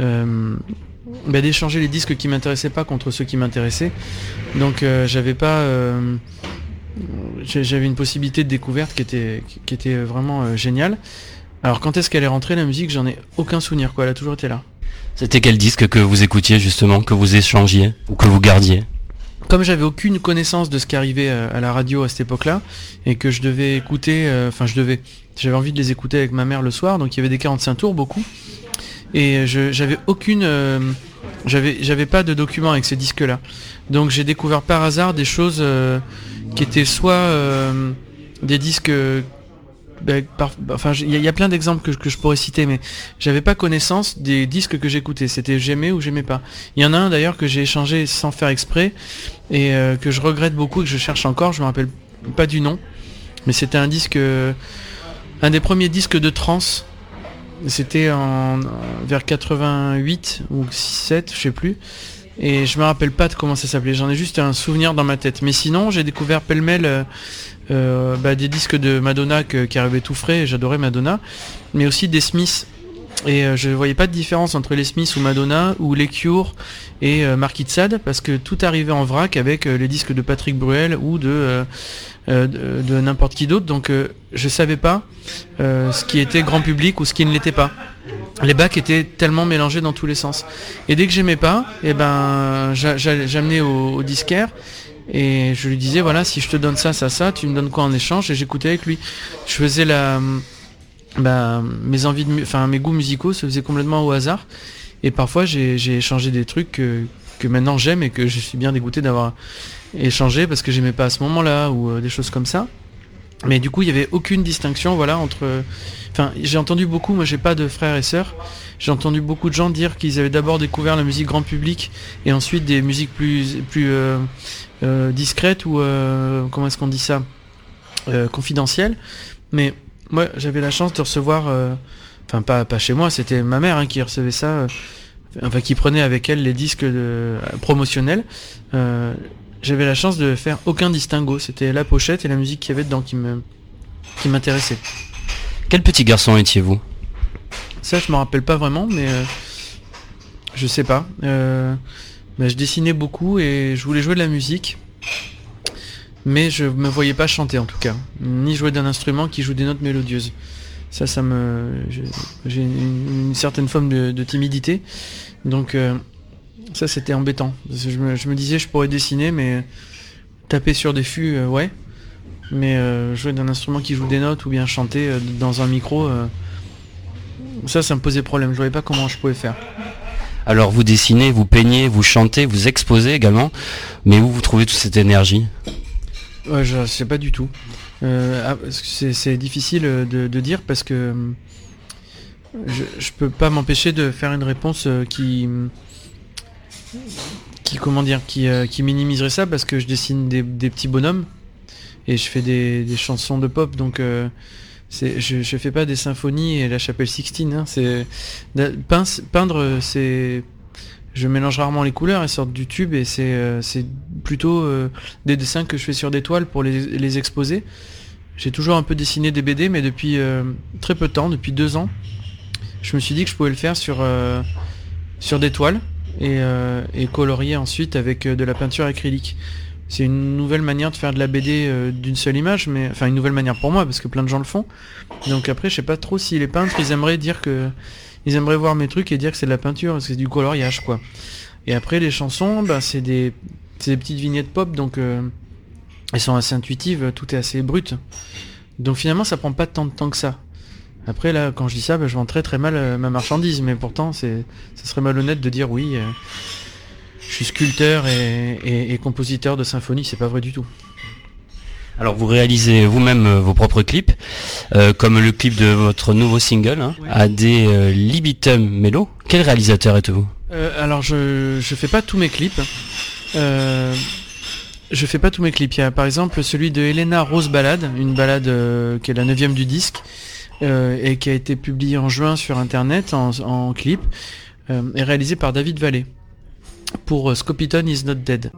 euh, bah, d'échanger les disques qui m'intéressaient pas contre ceux qui m'intéressaient. Donc euh, j'avais pas euh, j'avais une possibilité de découverte qui était qui était vraiment géniale. Alors quand est-ce qu'elle est rentrée la musique? J'en ai aucun souvenir quoi, elle a toujours été là. C'était quel disque que vous écoutiez justement, que vous échangiez ou que vous gardiez? Comme j'avais aucune connaissance de ce qui arrivait euh, à la radio à cette époque-là et que je devais écouter, euh, enfin je devais, j'avais envie de les écouter avec ma mère le soir, donc il y avait des 45 tours beaucoup. Et j'avais aucune, euh, j'avais pas de documents avec ces disques-là, donc j'ai découvert par hasard des choses euh, qui étaient soit des disques ben, il y, a- plein d'exemples que, je- pourrais citer, mais j'avais pas connaissance des disques que j'écoutais. C'était j'aimais ou j'aimais pas. Il y en a un d'ailleurs que j'ai échangé sans faire exprès et euh, que je regrette beaucoup et que je cherche encore. Je me rappelle pas du nom, mais c'était un disque, euh, un des premiers disques de trance. C'était en, en- vers 88 ou 7, je sais plus. Et je me rappelle pas de comment ça s'appelait. J'en ai juste un souvenir dans ma tête. Mais sinon, j'ai découvert pêle-mêle euh, euh, bah, des disques de Madonna que- qui arrivaient tout frais. J'adorais Madonna, mais aussi des Smiths. Et euh, je voyais pas de différence entre les Smiths ou Madonna ou les Cure et euh, Marquis de Sade parce que tout arrivait en vrac avec euh, les disques de Patrick Bruel ou de euh, de, n'importe qui d'autre. Donc je savais pas ce qui était grand public ou ce qui ne l'était pas. Les bacs étaient tellement mélangés dans tous les sens. Et dès que j'aimais pas, et ben j'a- j'a- j'amenais au, au disquaire et je lui disais voilà si je te donne ça, ça, ça, tu me donnes quoi en échange? Et j'écoutais avec lui. Je faisais la bah, mes envies de enfin mes goûts musicaux se faisaient complètement au hasard et parfois j'ai échangé des trucs que, que maintenant j'aime et que je suis bien dégoûté d'avoir échangé parce que j'aimais pas à ce moment-là ou euh, des choses comme ça. Mais du coup, il y avait aucune distinction, voilà, entre. Enfin, j'ai entendu beaucoup. Moi, j'ai pas de frères et sœurs. J'ai entendu beaucoup de gens dire qu'ils avaient d'abord découvert la musique grand public et ensuite des musiques plus plus euh, euh, discrètes ou euh, comment est-ce qu'on dit ça, euh, confidentielles. Mais moi, j'avais la chance de recevoir. euh, Enfin, pas pas chez moi. C'était ma mère hein, qui recevait ça. enfin, qui prenait avec elle les disques de, promotionnels. Euh, j'avais la chance de faire aucun distinguo. C'était la pochette et la musique qu'il y avait dedans qui me qui m'intéressait. Quel petit garçon étiez-vous? Ça, je me rappelle pas vraiment, mais euh, je sais pas. Euh, bah, je dessinais beaucoup et je voulais jouer de la musique, mais je me voyais pas chanter en tout cas, ni jouer d'un instrument qui joue des notes mélodieuses. Ça, ça me, j'ai une, certaine forme de, timidité, donc euh, ça c'était embêtant. Je, me, disais je pourrais dessiner, mais taper sur des fûts, euh, ouais. Mais euh, jouer d'un instrument qui joue des notes ou bien chanter dans un micro, ça, ça me posait problème. Je voyais pas comment je pouvais faire. Alors vous dessinez, vous peignez, vous chantez, vous exposez également, mais où vous trouvez toute cette énergie? Je sais pas du tout. Euh, ah, c'est difficile euh, de, dire parce que euh, je, je peux pas m'empêcher de faire une réponse qui qui comment dire qui, minimiserait ça parce que je dessine des, petits bonhommes et je fais des, chansons de pop. Donc je, je fais pas des symphonies et la chapelle Sixtine hein, c'est peindre c'est je mélange rarement les couleurs, elles sortent du tube et c'est euh, plutôt euh, des dessins que je fais sur des toiles pour les, les exposer. J'ai toujours un peu dessiné des BD, mais depuis euh, très peu de temps, depuis deux ans, je me suis dit que je pouvais le faire sur, sur des toiles et, et colorier ensuite avec de la peinture acrylique. C'est une nouvelle manière de faire de la BD euh, d'une seule image, mais enfin une nouvelle manière pour moi parce que plein de gens le font. Donc après, je sais pas trop si les peintres ils aimeraient dire que ils aimeraient voir mes trucs et dire que c'est de la peinture, parce que c'est du coloriage quoi. Et après les chansons, bah, c'est des, petites vignettes pop, donc euh, elles sont assez intuitives, tout est assez brut. Donc finalement ça prend pas tant de temps que ça. Après là, quand je dis ça, bah, je vends très très mal euh, ma marchandise, mais pourtant ça serait malhonnête de dire oui, je suis sculpteur et, et- et compositeur de symphonie, c'est pas vrai du tout. Alors vous réalisez vous-même euh, vos propres clips, euh, comme le clip de votre nouveau single, hein, AD euh, Libitum Melo. Quel réalisateur êtes-vous? Alors je je fais pas tous mes clips. Je fais pas tous mes clips. Il y a par exemple celui de Elena Rose Ballade, une balade qui est la neuvième du disque et qui a été publiée en juin sur internet en, en clip et réalisé par David Vallée pour euh, Scopitone is not dead.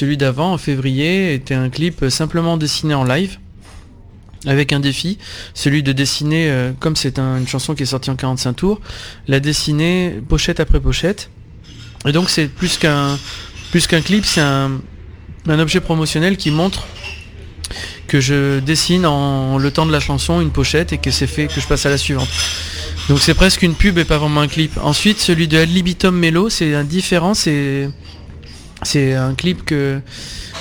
Celui d'avant, en février, était un clip euh, simplement dessiné en live, avec un défi, celui de dessiner, euh, comme c'est un- une chanson qui est sortie en 45 tours, la dessiner pochette après pochette. Et donc c'est plus qu'un plus qu'un clip, c'est un, objet promotionnel qui montre que je dessine en le temps de la chanson une pochette et que c'est fait que je passe à la suivante. Donc c'est presque une pub et pas vraiment un clip. Ensuite celui de Libitum Mello, c'est un différent, c'est C'est un clip que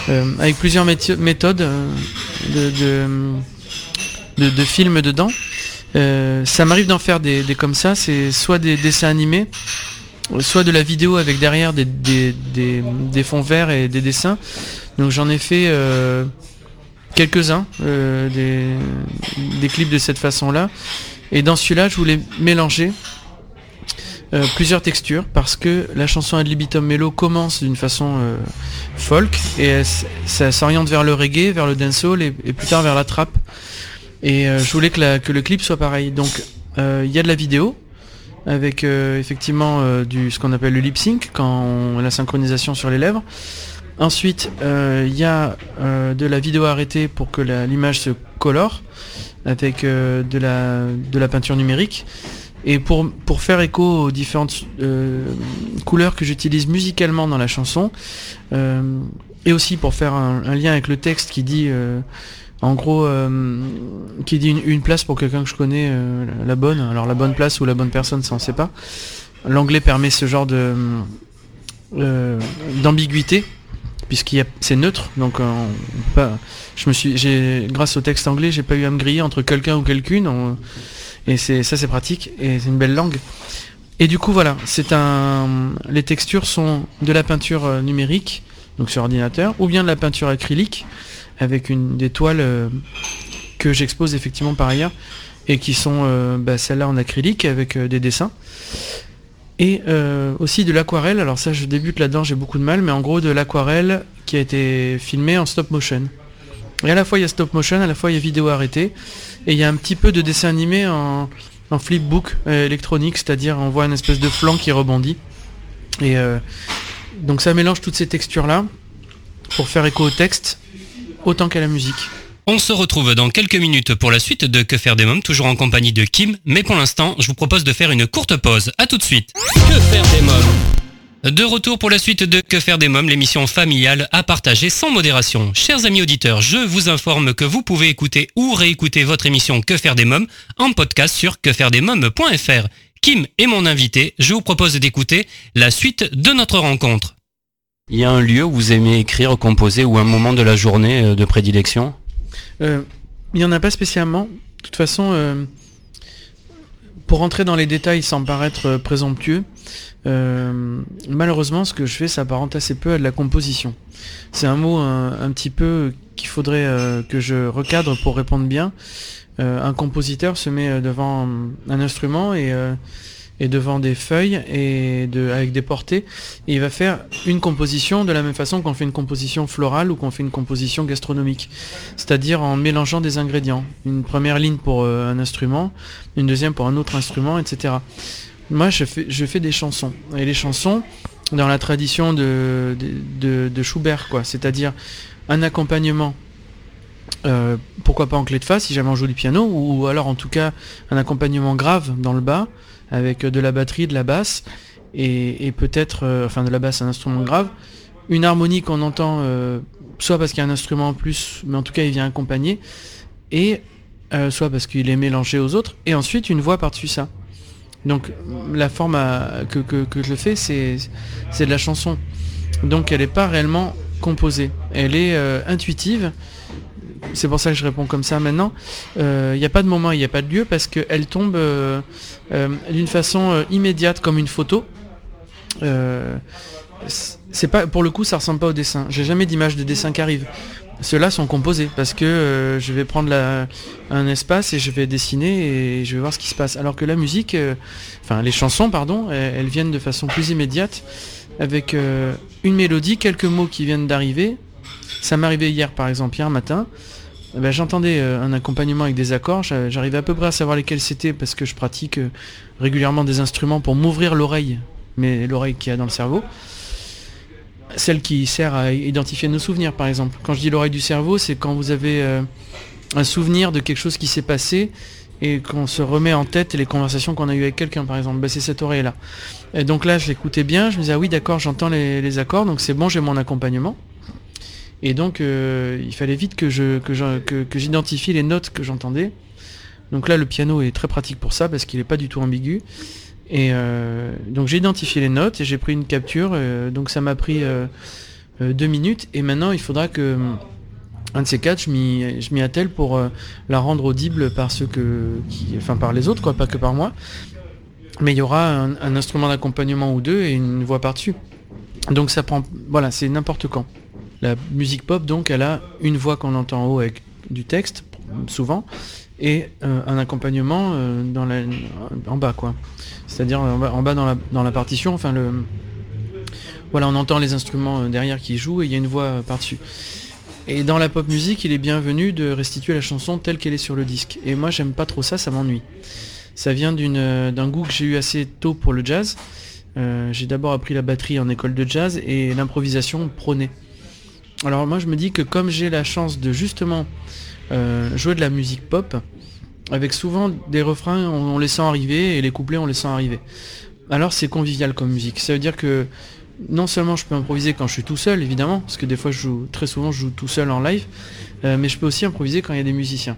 euh, avec plusieurs méthodes euh, de, de, de- films dedans. Euh, ça m'arrive d'en faire des, des comme ça, c'est soit des dessins animés, soit de la vidéo avec derrière des, des, fonds verts et des dessins. Donc j'en ai fait quelques-uns, des clips de cette façon-là. Et dans celui-là, je voulais mélanger euh, plusieurs textures parce que la chanson Ad libitum Mello commence d'une façon euh, folk et ça s'oriente vers le reggae, vers le dancehall et, et plus tard vers la trap. Et euh, je voulais que, le clip soit pareil. Donc euh, il y a de la vidéo avec euh, effectivement du ce qu'on appelle le lip sync quand on, la synchronisation sur les lèvres. Ensuite, il y a de la vidéo arrêtée pour que l'image se colore avec de, la, de la peinture numérique. Et pour, pour faire écho aux différentes euh, couleurs que j'utilise musicalement dans la chanson, euh, et aussi pour faire un, lien avec le texte qui dit, euh, en gros, qui dit une, place pour quelqu'un que je connais, la bonne, alors la bonne place ou la bonne personne, ça on sait pas. L'anglais permet ce genre de d'ambiguïté puisqu'il c'est neutre. Donc je me suis j'ai grâce au texte anglais j'ai pas eu à me griller entre quelqu'un ou quelqu'une et c'est ça c'est pratique et c'est une belle langue. Et du coup voilà c'est un les textures sont de la peinture euh, numérique donc sur ordinateur ou bien de la peinture acrylique avec une des toiles euh, que j'expose effectivement par ailleurs et qui sont euh, bah, celles-là en acrylique avec des dessins. Et aussi de l'aquarelle, alors ça je débute là-dedans, j'ai beaucoup de mal, mais en gros de l'aquarelle qui a été filmée en stop motion. Et à la fois il y a stop motion, à la fois il y a vidéo arrêtée, et il y a un petit peu de dessin animé en, en flipbook euh, électronique, c'est-à-dire on voit une espèce de flanc qui rebondit. Et euh, donc ça mélange toutes ces textures-là pour faire écho au texte autant qu'à la musique. On se retrouve dans quelques minutes pour la suite de Que faire des mômes, toujours en compagnie de Kim, mais pour l'instant, je vous propose de faire une courte pause. À tout de suite. Que faire des mômes? De retour pour la suite de Que faire des mômes, l'émission familiale à partager sans modération. Chers amis auditeurs, je vous informe que vous pouvez écouter ou réécouter votre émission Que faire des mômes en podcast sur quefairedesmômes.fr. Kim est mon invité, je vous propose d'écouter la suite de notre rencontre. Il y a un lieu où vous aimez écrire, composer ou un moment de la journée euh, de prédilection? Euh, il n'y en a pas spécialement. De toute façon, euh, pour rentrer dans les détails sans paraître euh, présomptueux, euh, malheureusement, ce que je fais s'apparente assez peu à de la composition. C'est un mot un, petit peu qu'il faudrait euh, que je recadre pour répondre bien. Un compositeur se met devant un instrument et, et devant des feuilles et avec des portées. Et il va faire une composition de la même façon qu'on fait une composition florale ou qu'on fait une composition gastronomique. C'est-à-dire en mélangeant des ingrédients. Une première ligne pour euh, un instrument une deuxième pour un autre instrument etc moi je fais, je fais des chansons. Et les chansons dans la tradition de Schubert quoi. C'est-à-dire un accompagnement euh, pourquoi pas en clé de fa si jamais on joue du piano ou alors en tout cas un accompagnement grave dans le bas avec euh, de la batterie, de la basse et, peut-être, euh, enfin de la basse un instrument grave, une harmonie qu'on entend euh, soit parce qu'il y a un instrument en plus, mais en tout cas il vient accompagner, et soit parce qu'il est mélangé aux autres, et ensuite une voix par-dessus ça. Donc la forme que, que- que je fais, c'est de la chanson. Donc elle n'est pas réellement composée, elle est intuitive. C'est pour ça que je réponds comme ça maintenant. Euh, Il n'y a pas de moment, il n'y a pas de lieu parce qu'elle tombe euh, euh, d'une façon euh, immédiate comme une photo. Euh, pas pour le coup ça ressemble pas au dessin. J'ai jamais d'image de dessin qui arrive. Ceux-là sont composés parce que euh, je vais prendre un espace et je vais dessiner et je vais voir ce qui se passe. Alors que la musique, euh, enfin les chansons pardon, elles, viennent de façon plus immédiate avec euh, une mélodie, quelques mots qui viennent d'arriver. Ça m'est arrivé hier par exemple, hier matin. Eh ben, J'entendais euh, un accompagnement avec des accords, J'a- j'arrivais à peu près à savoir lesquels c'était parce que je pratique euh, régulièrement des instruments pour m'ouvrir l'oreille, mais l'oreille qu'il y a dans le cerveau. Celle qui sert à identifier nos souvenirs par exemple. Quand je dis l'oreille du cerveau, c'est quand vous avez euh, un souvenir de quelque chose qui s'est passé et qu'on se remet en tête les conversations qu'on a eues avec quelqu'un par exemple. Ben, c'est cette oreille là. Et donc là je l'écoutais bien, je me disais ah oui d'accord j'entends les accords, donc c'est bon j'ai mon accompagnement. Et donc euh, il fallait vite que je que je- que- j'identifie les notes que j'entendais. Donc là le piano est très pratique pour ça parce qu'il n'est pas du tout ambigu. Et euh, donc j'ai identifié les notes et j'ai pris une capture. euh, donc ça m'a pris deux minutes. Et maintenant, il faudra que hum, un de ces quatre, je m'y attelle pour la rendre audible par ceux que, enfin par les autres, quoi, pas que par moi. Mais il y aura un instrument d'accompagnement ou deux et une voix par-dessus. Donc ça prend, voilà, c'est n'importe quand. La musique pop, donc, elle a une voix qu'on entend en haut avec du texte, souvent, et euh, un accompagnement euh, en bas, quoi. C'est-à-dire en bas, dans, la, partition, enfin le... Voilà, on entend les instruments euh, derrière qui jouent et il y a une voix par-dessus. Et dans la pop musique, il est bienvenu de restituer la chanson telle qu'elle est sur le disque. Et moi, j'aime pas trop ça, ça m'ennuie. Ça vient d'un goût que j'ai eu assez tôt pour le jazz. J'ai d'abord appris la batterie en école de jazz et l'improvisation prônée. Alors moi je me dis que comme j'ai la chance de justement euh, jouer de la musique pop, avec souvent des refrains on, les sent arriver et les couplets on les sent arriver. Alors c'est convivial comme musique. Ça veut dire que non seulement je peux improviser quand je suis tout seul évidemment, parce que des fois je joue très souvent je joue tout seul en live, euh, mais je peux aussi improviser quand il y a des musiciens.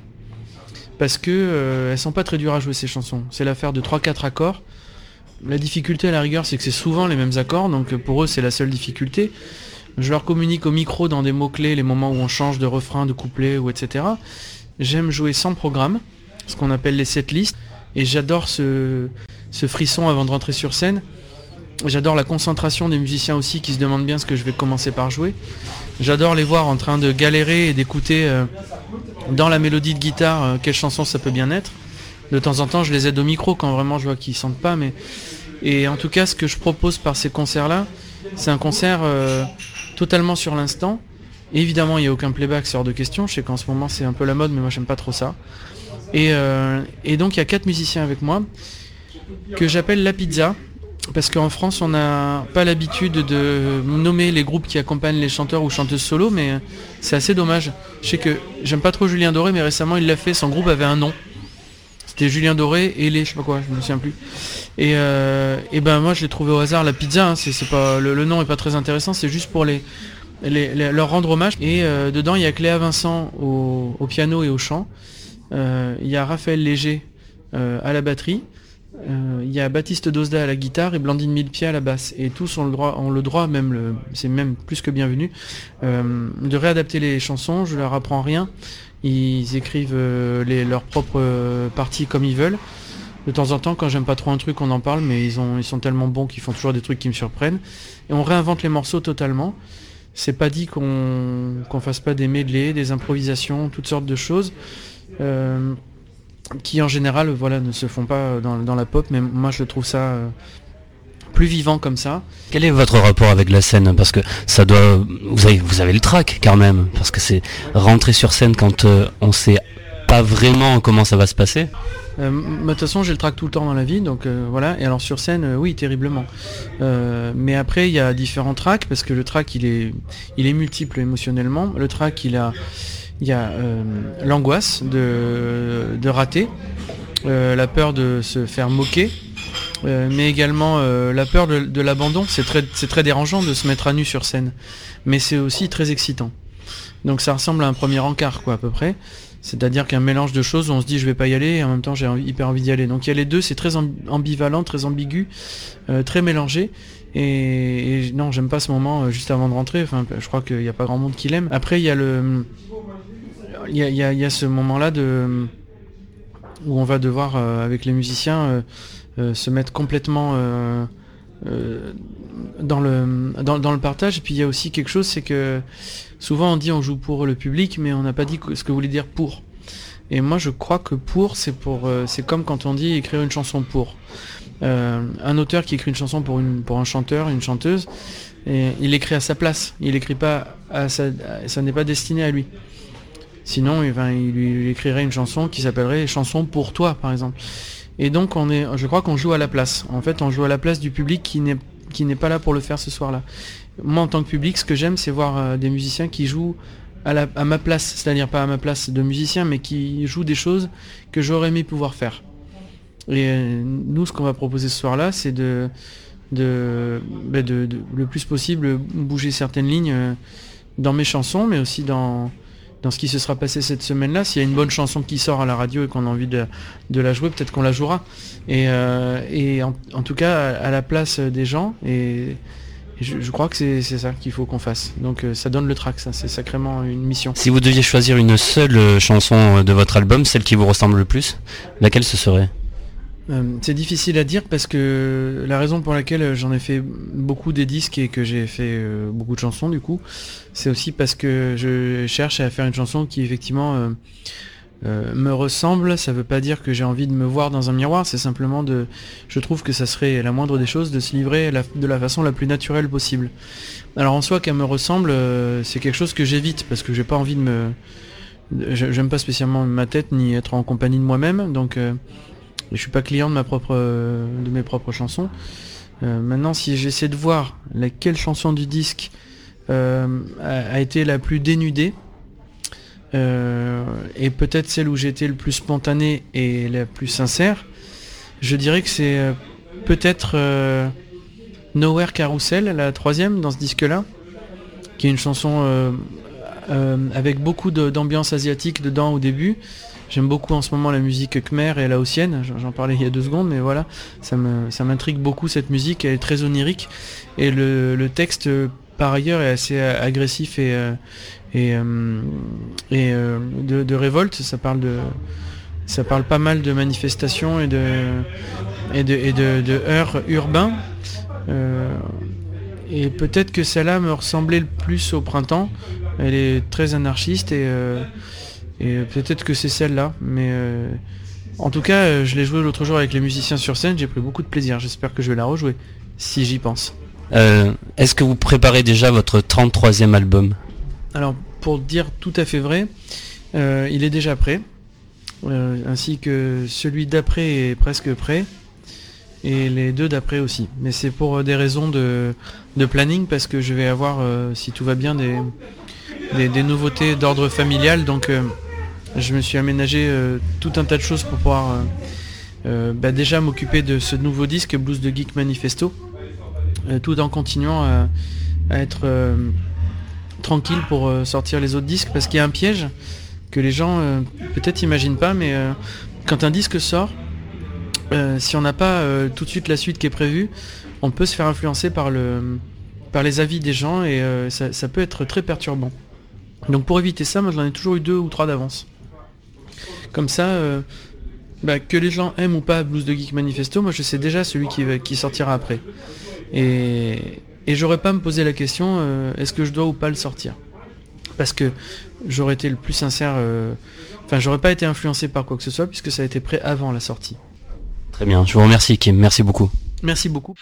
Parce que euh, elles sont pas très dures à jouer ces chansons. C'est l'affaire de 3-4 accords. La difficulté à la rigueur, c'est que c'est souvent les mêmes accords, donc pour eux c'est la seule difficulté. Je leur communique au micro dans des mots-clés les moments où on change de refrain, de couplet ou etc. J'aime jouer sans programme, ce qu'on appelle les setlists, et j'adore ce, ce frisson avant de rentrer sur scène. J'adore la concentration des musiciens aussi qui se demandent bien ce que je vais commencer par jouer. J'adore les voir en train de galérer et d'écouter euh, dans la mélodie de guitare euh, quelle chanson ça peut bien être. De temps en temps, je les aide au micro quand vraiment je vois qu'ils sentent pas. Mais et en tout cas, ce que je propose par ces concerts-là, c'est un concert euh, totalement sur l'instant. Évidemment, il n'y a aucun playback, c'est hors de question. Je sais qu'en ce moment, c'est un peu la mode, mais moi, j'aime pas trop ça. Et, euh, et donc, il y a quatre musiciens avec moi que j'appelle la pizza. Parce qu'en France, on n'a pas l'habitude de nommer les groupes qui accompagnent les chanteurs ou chanteuses solo, mais c'est assez dommage. Je sais que j'aime pas trop Julien Doré, mais récemment il l'a fait, son groupe avait un nom. C'était Julien Doré et les, je sais pas quoi, je me souviens plus. Et, euh, et ben moi je l'ai trouvé au hasard, la pizza, hein, c'est pas le, nom est pas très intéressant, c'est juste pour les, les- les- leur rendre hommage. Et euh, dedans il y a Cléa Vincent au, au piano et au chant. Euh, Il y a Raphaël Léger euh, à la batterie. Euh, Il y a Baptiste Dosda à la guitare et Blandine Millepied à la basse. Et tous ont le droit, ont le droit même, c'est même plus que bienvenu, euh, de réadapter les chansons. Je leur apprends rien. Ils écrivent euh, les, leurs propres parties comme ils veulent. De temps en temps, quand j'aime pas trop un truc, on en parle, mais ils, ont, ils sont tellement bons qu'ils font toujours des trucs qui me surprennent. Et on réinvente les morceaux totalement. C'est pas dit qu'on fasse pas des medley, des improvisations, toutes sortes de choses. Qui en général voilà ne se font pas dans, dans la pop mais moi je trouve ça euh, plus vivant comme ça Quel est votre rapport avec la scène? Parce que ça doit, vous avez, vous avez le trac quand même, parce que c'est rentrer sur scène quand euh, on sait pas vraiment comment ça va se passer. Euh, de toute façon, j'ai le trac tout le temps dans la vie, donc euh, voilà. Et alors sur scène, euh, oui, terriblement. Euh, mais après, il y a différents tracks parce que le track, il est, il est multiple émotionnellement. Le track, il a, il y a euh, l'angoisse de, de rater, euh, la peur de se faire moquer, euh, mais également euh, la peur de, de l'abandon. C'est très, très dérangeant de se mettre à nu sur scène, mais c'est aussi très excitant. Donc ça ressemble à un premier encart, quoi, à peu près. C'est-à-dire qu'un mélange de choses où on se dit je vais pas y aller et en même temps j'ai hyper envie d'y aller. Donc il y a les deux, c'est très amb- ambivalent, très ambigu, euh, très mélangé. Et, et non, j'aime pas ce moment euh, juste avant de rentrer. Enfin, je crois qu'il n'y a pas grand monde qui l'aime. Après, il y a le, il y a, ce moment-là où on va devoir euh, avec les musiciens euh, euh, se mettre complètement dans le partage. Et puis il y a aussi quelque chose, c'est que souvent on dit on joue pour le public, mais on n'a pas dit ce que voulait dire pour. Et moi je crois que pour c'est comme quand on dit écrire une chanson pour. Un auteur qui écrit une chanson pour un chanteur, une chanteuse, il écrit à sa place. Il écrit pas à sa ça n'est pas destiné à lui. Sinon, ben, il lui écrirait une chanson qui s'appellerait Chanson pour toi, par exemple. Et donc, on est, je crois qu'on joue à la place. En fait, on joue à la place du public qui n'est pas là pour le faire ce soir-là. Moi, en tant que public, ce que j'aime, c'est voir euh, des musiciens qui jouent à, la- à ma place, c'est-à-dire pas à ma place de musicien, mais qui jouent des choses que j'aurais aimé pouvoir faire. Et euh, nous, ce qu'on va proposer ce soir-là, c'est de, de, de- de- le plus possible bouger certaines lignes euh, dans mes chansons, mais aussi dans, dans ce qui se sera passé cette semaine-là. S'il y a une bonne chanson qui sort à la radio et qu'on a envie de, la jouer, peut-être qu'on la jouera. Et, euh, en, tout cas, à, la place des gens et, je, je crois que c'est ça qu'il faut qu'on fasse. Donc euh, ça donne le track, ça, c'est sacrément une mission. Si vous deviez choisir une seule euh, chanson de votre album, celle qui vous ressemble le plus, laquelle ce serait? Euh, c'est difficile à dire parce que la raison pour laquelle j'en ai fait beaucoup des disques et que j'ai fait euh, beaucoup de chansons du coup, c'est aussi parce que je cherche à faire une chanson qui effectivement euh, me ressemble. Ça veut pas dire que j'ai envie de me voir dans un miroir, c'est simplement de. Je trouve que ça serait la moindre des choses de se livrer de la façon la plus naturelle possible. Alors en soi qu'elle me ressemble, c'est quelque chose que j'évite parce que j'ai pas envie de me. J'aime pas spécialement ma tête ni être en compagnie de moi-même, donc euh, je suis pas client de ma propre de mes propres chansons. Euh, maintenant, si j'essaie de voir laquelle chanson du disque euh, a, été la plus dénudée, euh, et peut-être celle où été le plus spontané et la plus sincère, je dirais que c'est peut-être Nowhere Carousel, la troisième dans ce disque-là, qui est une chanson avec beaucoup d'ambiance asiatique dedans au début. J'aime beaucoup en ce moment la musique khmer et laotienne, j'en- parlais il y a deux secondes, mais voilà, ça m'intrigue beaucoup cette musique, elle est très onirique, et le, texte par ailleurs est assez agressif et, euh, euh, euh, de, révolte, ça parle de ça parle pas mal de manifestations et de et de, et peut-être que celle-là me ressemblait le plus au printemps. Elle est très anarchiste et, et peut-être que c'est celle-là. Mais euh, en tout cas, euh, je l'ai joué l'autre jour avec les musiciens sur scène. J'ai pris beaucoup de plaisir. J'espère que je vais la rejouer si j'y pense. Euh, Est-ce que vous préparez déjà votre 33e album? Alors, pour dire tout à fait vrai, euh, il est déjà prêt, euh, ainsi que celui d'après est presque prêt, et les deux d'après aussi. Mais c'est pour euh, des raisons de, de planning, parce que je vais avoir, euh, si tout va bien, des, des, des nouveautés d'ordre familial, donc euh, je me suis aménagé euh, tout un tas de choses pour pouvoir euh, euh, bah, déjà m'occuper de ce nouveau disque Blues de Geek Manifesto, tout en continuant à, être tranquille pour sortir les autres disques parce qu'il y a un piège que les gens peut-être imaginent pas mais quand un disque sort si on n'a pas tout de suite la suite qui est prévue on peut se faire influencer par le par les avis des gens et ça peut être très perturbant. Donc pour éviter ça moi j'en ai toujours eu deux ou trois d'avance comme ça euh, bah, que les gens aiment ou pas Blues de Geek Manifesto moi je sais déjà celui qui, sortira après. Et, et j'aurais pas à me poser la question euh, est-ce que je dois ou pas le sortir? Parce que j'aurais été le plus sincère euh, enfin j'aurais pas été influencé par quoi que ce soit puisque ça a été prêt avant la sortie. Très bien, je vous remercie Kim, merci beaucoup. merci beaucoup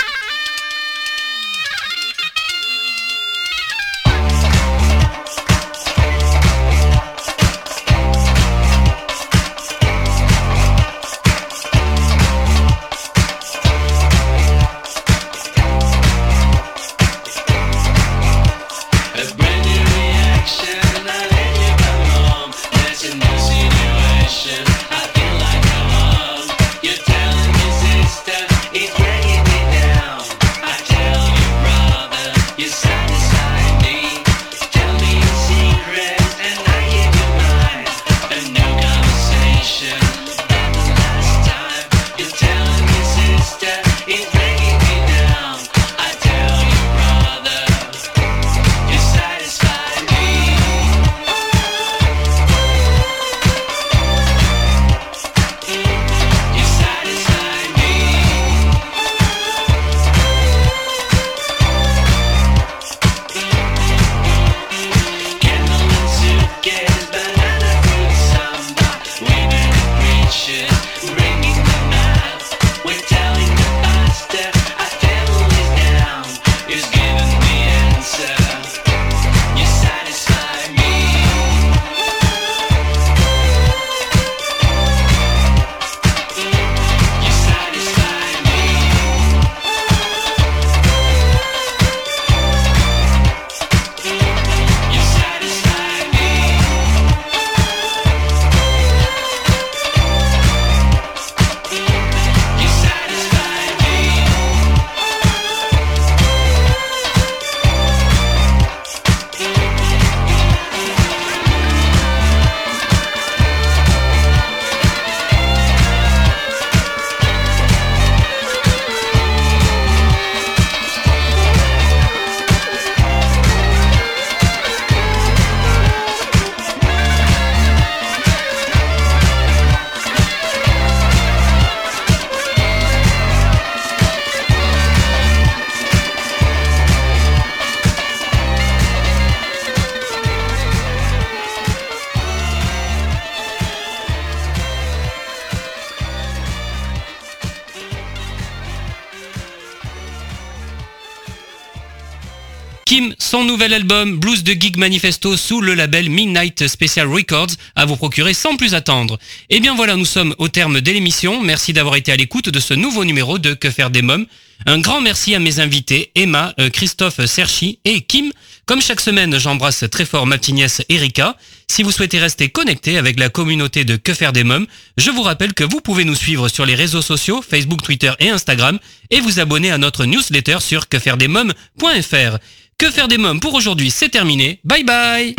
son nouvel album Blues de Gig Manifesto sous le label Midnight Special Records à vous procurer sans plus attendre. Et bien voilà, nous sommes au terme de l'émission. Merci d'avoir été à l'écoute de ce nouveau numéro de Que faire des mômes. Un grand merci à mes invités, Emma, euh, Christophe Serchi et Kim. Comme chaque semaine, j'embrasse très fort ma petite nièce Erika. Si vous souhaitez rester connecté avec la communauté de Que faire des mômes, je vous rappelle que vous pouvez nous suivre sur les réseaux sociaux, Facebook, Twitter et Instagram, et vous abonner à notre newsletter sur quefairedesmômes.fr. Que faire des mômes pour aujourd'hui, c'est terminé. Bye bye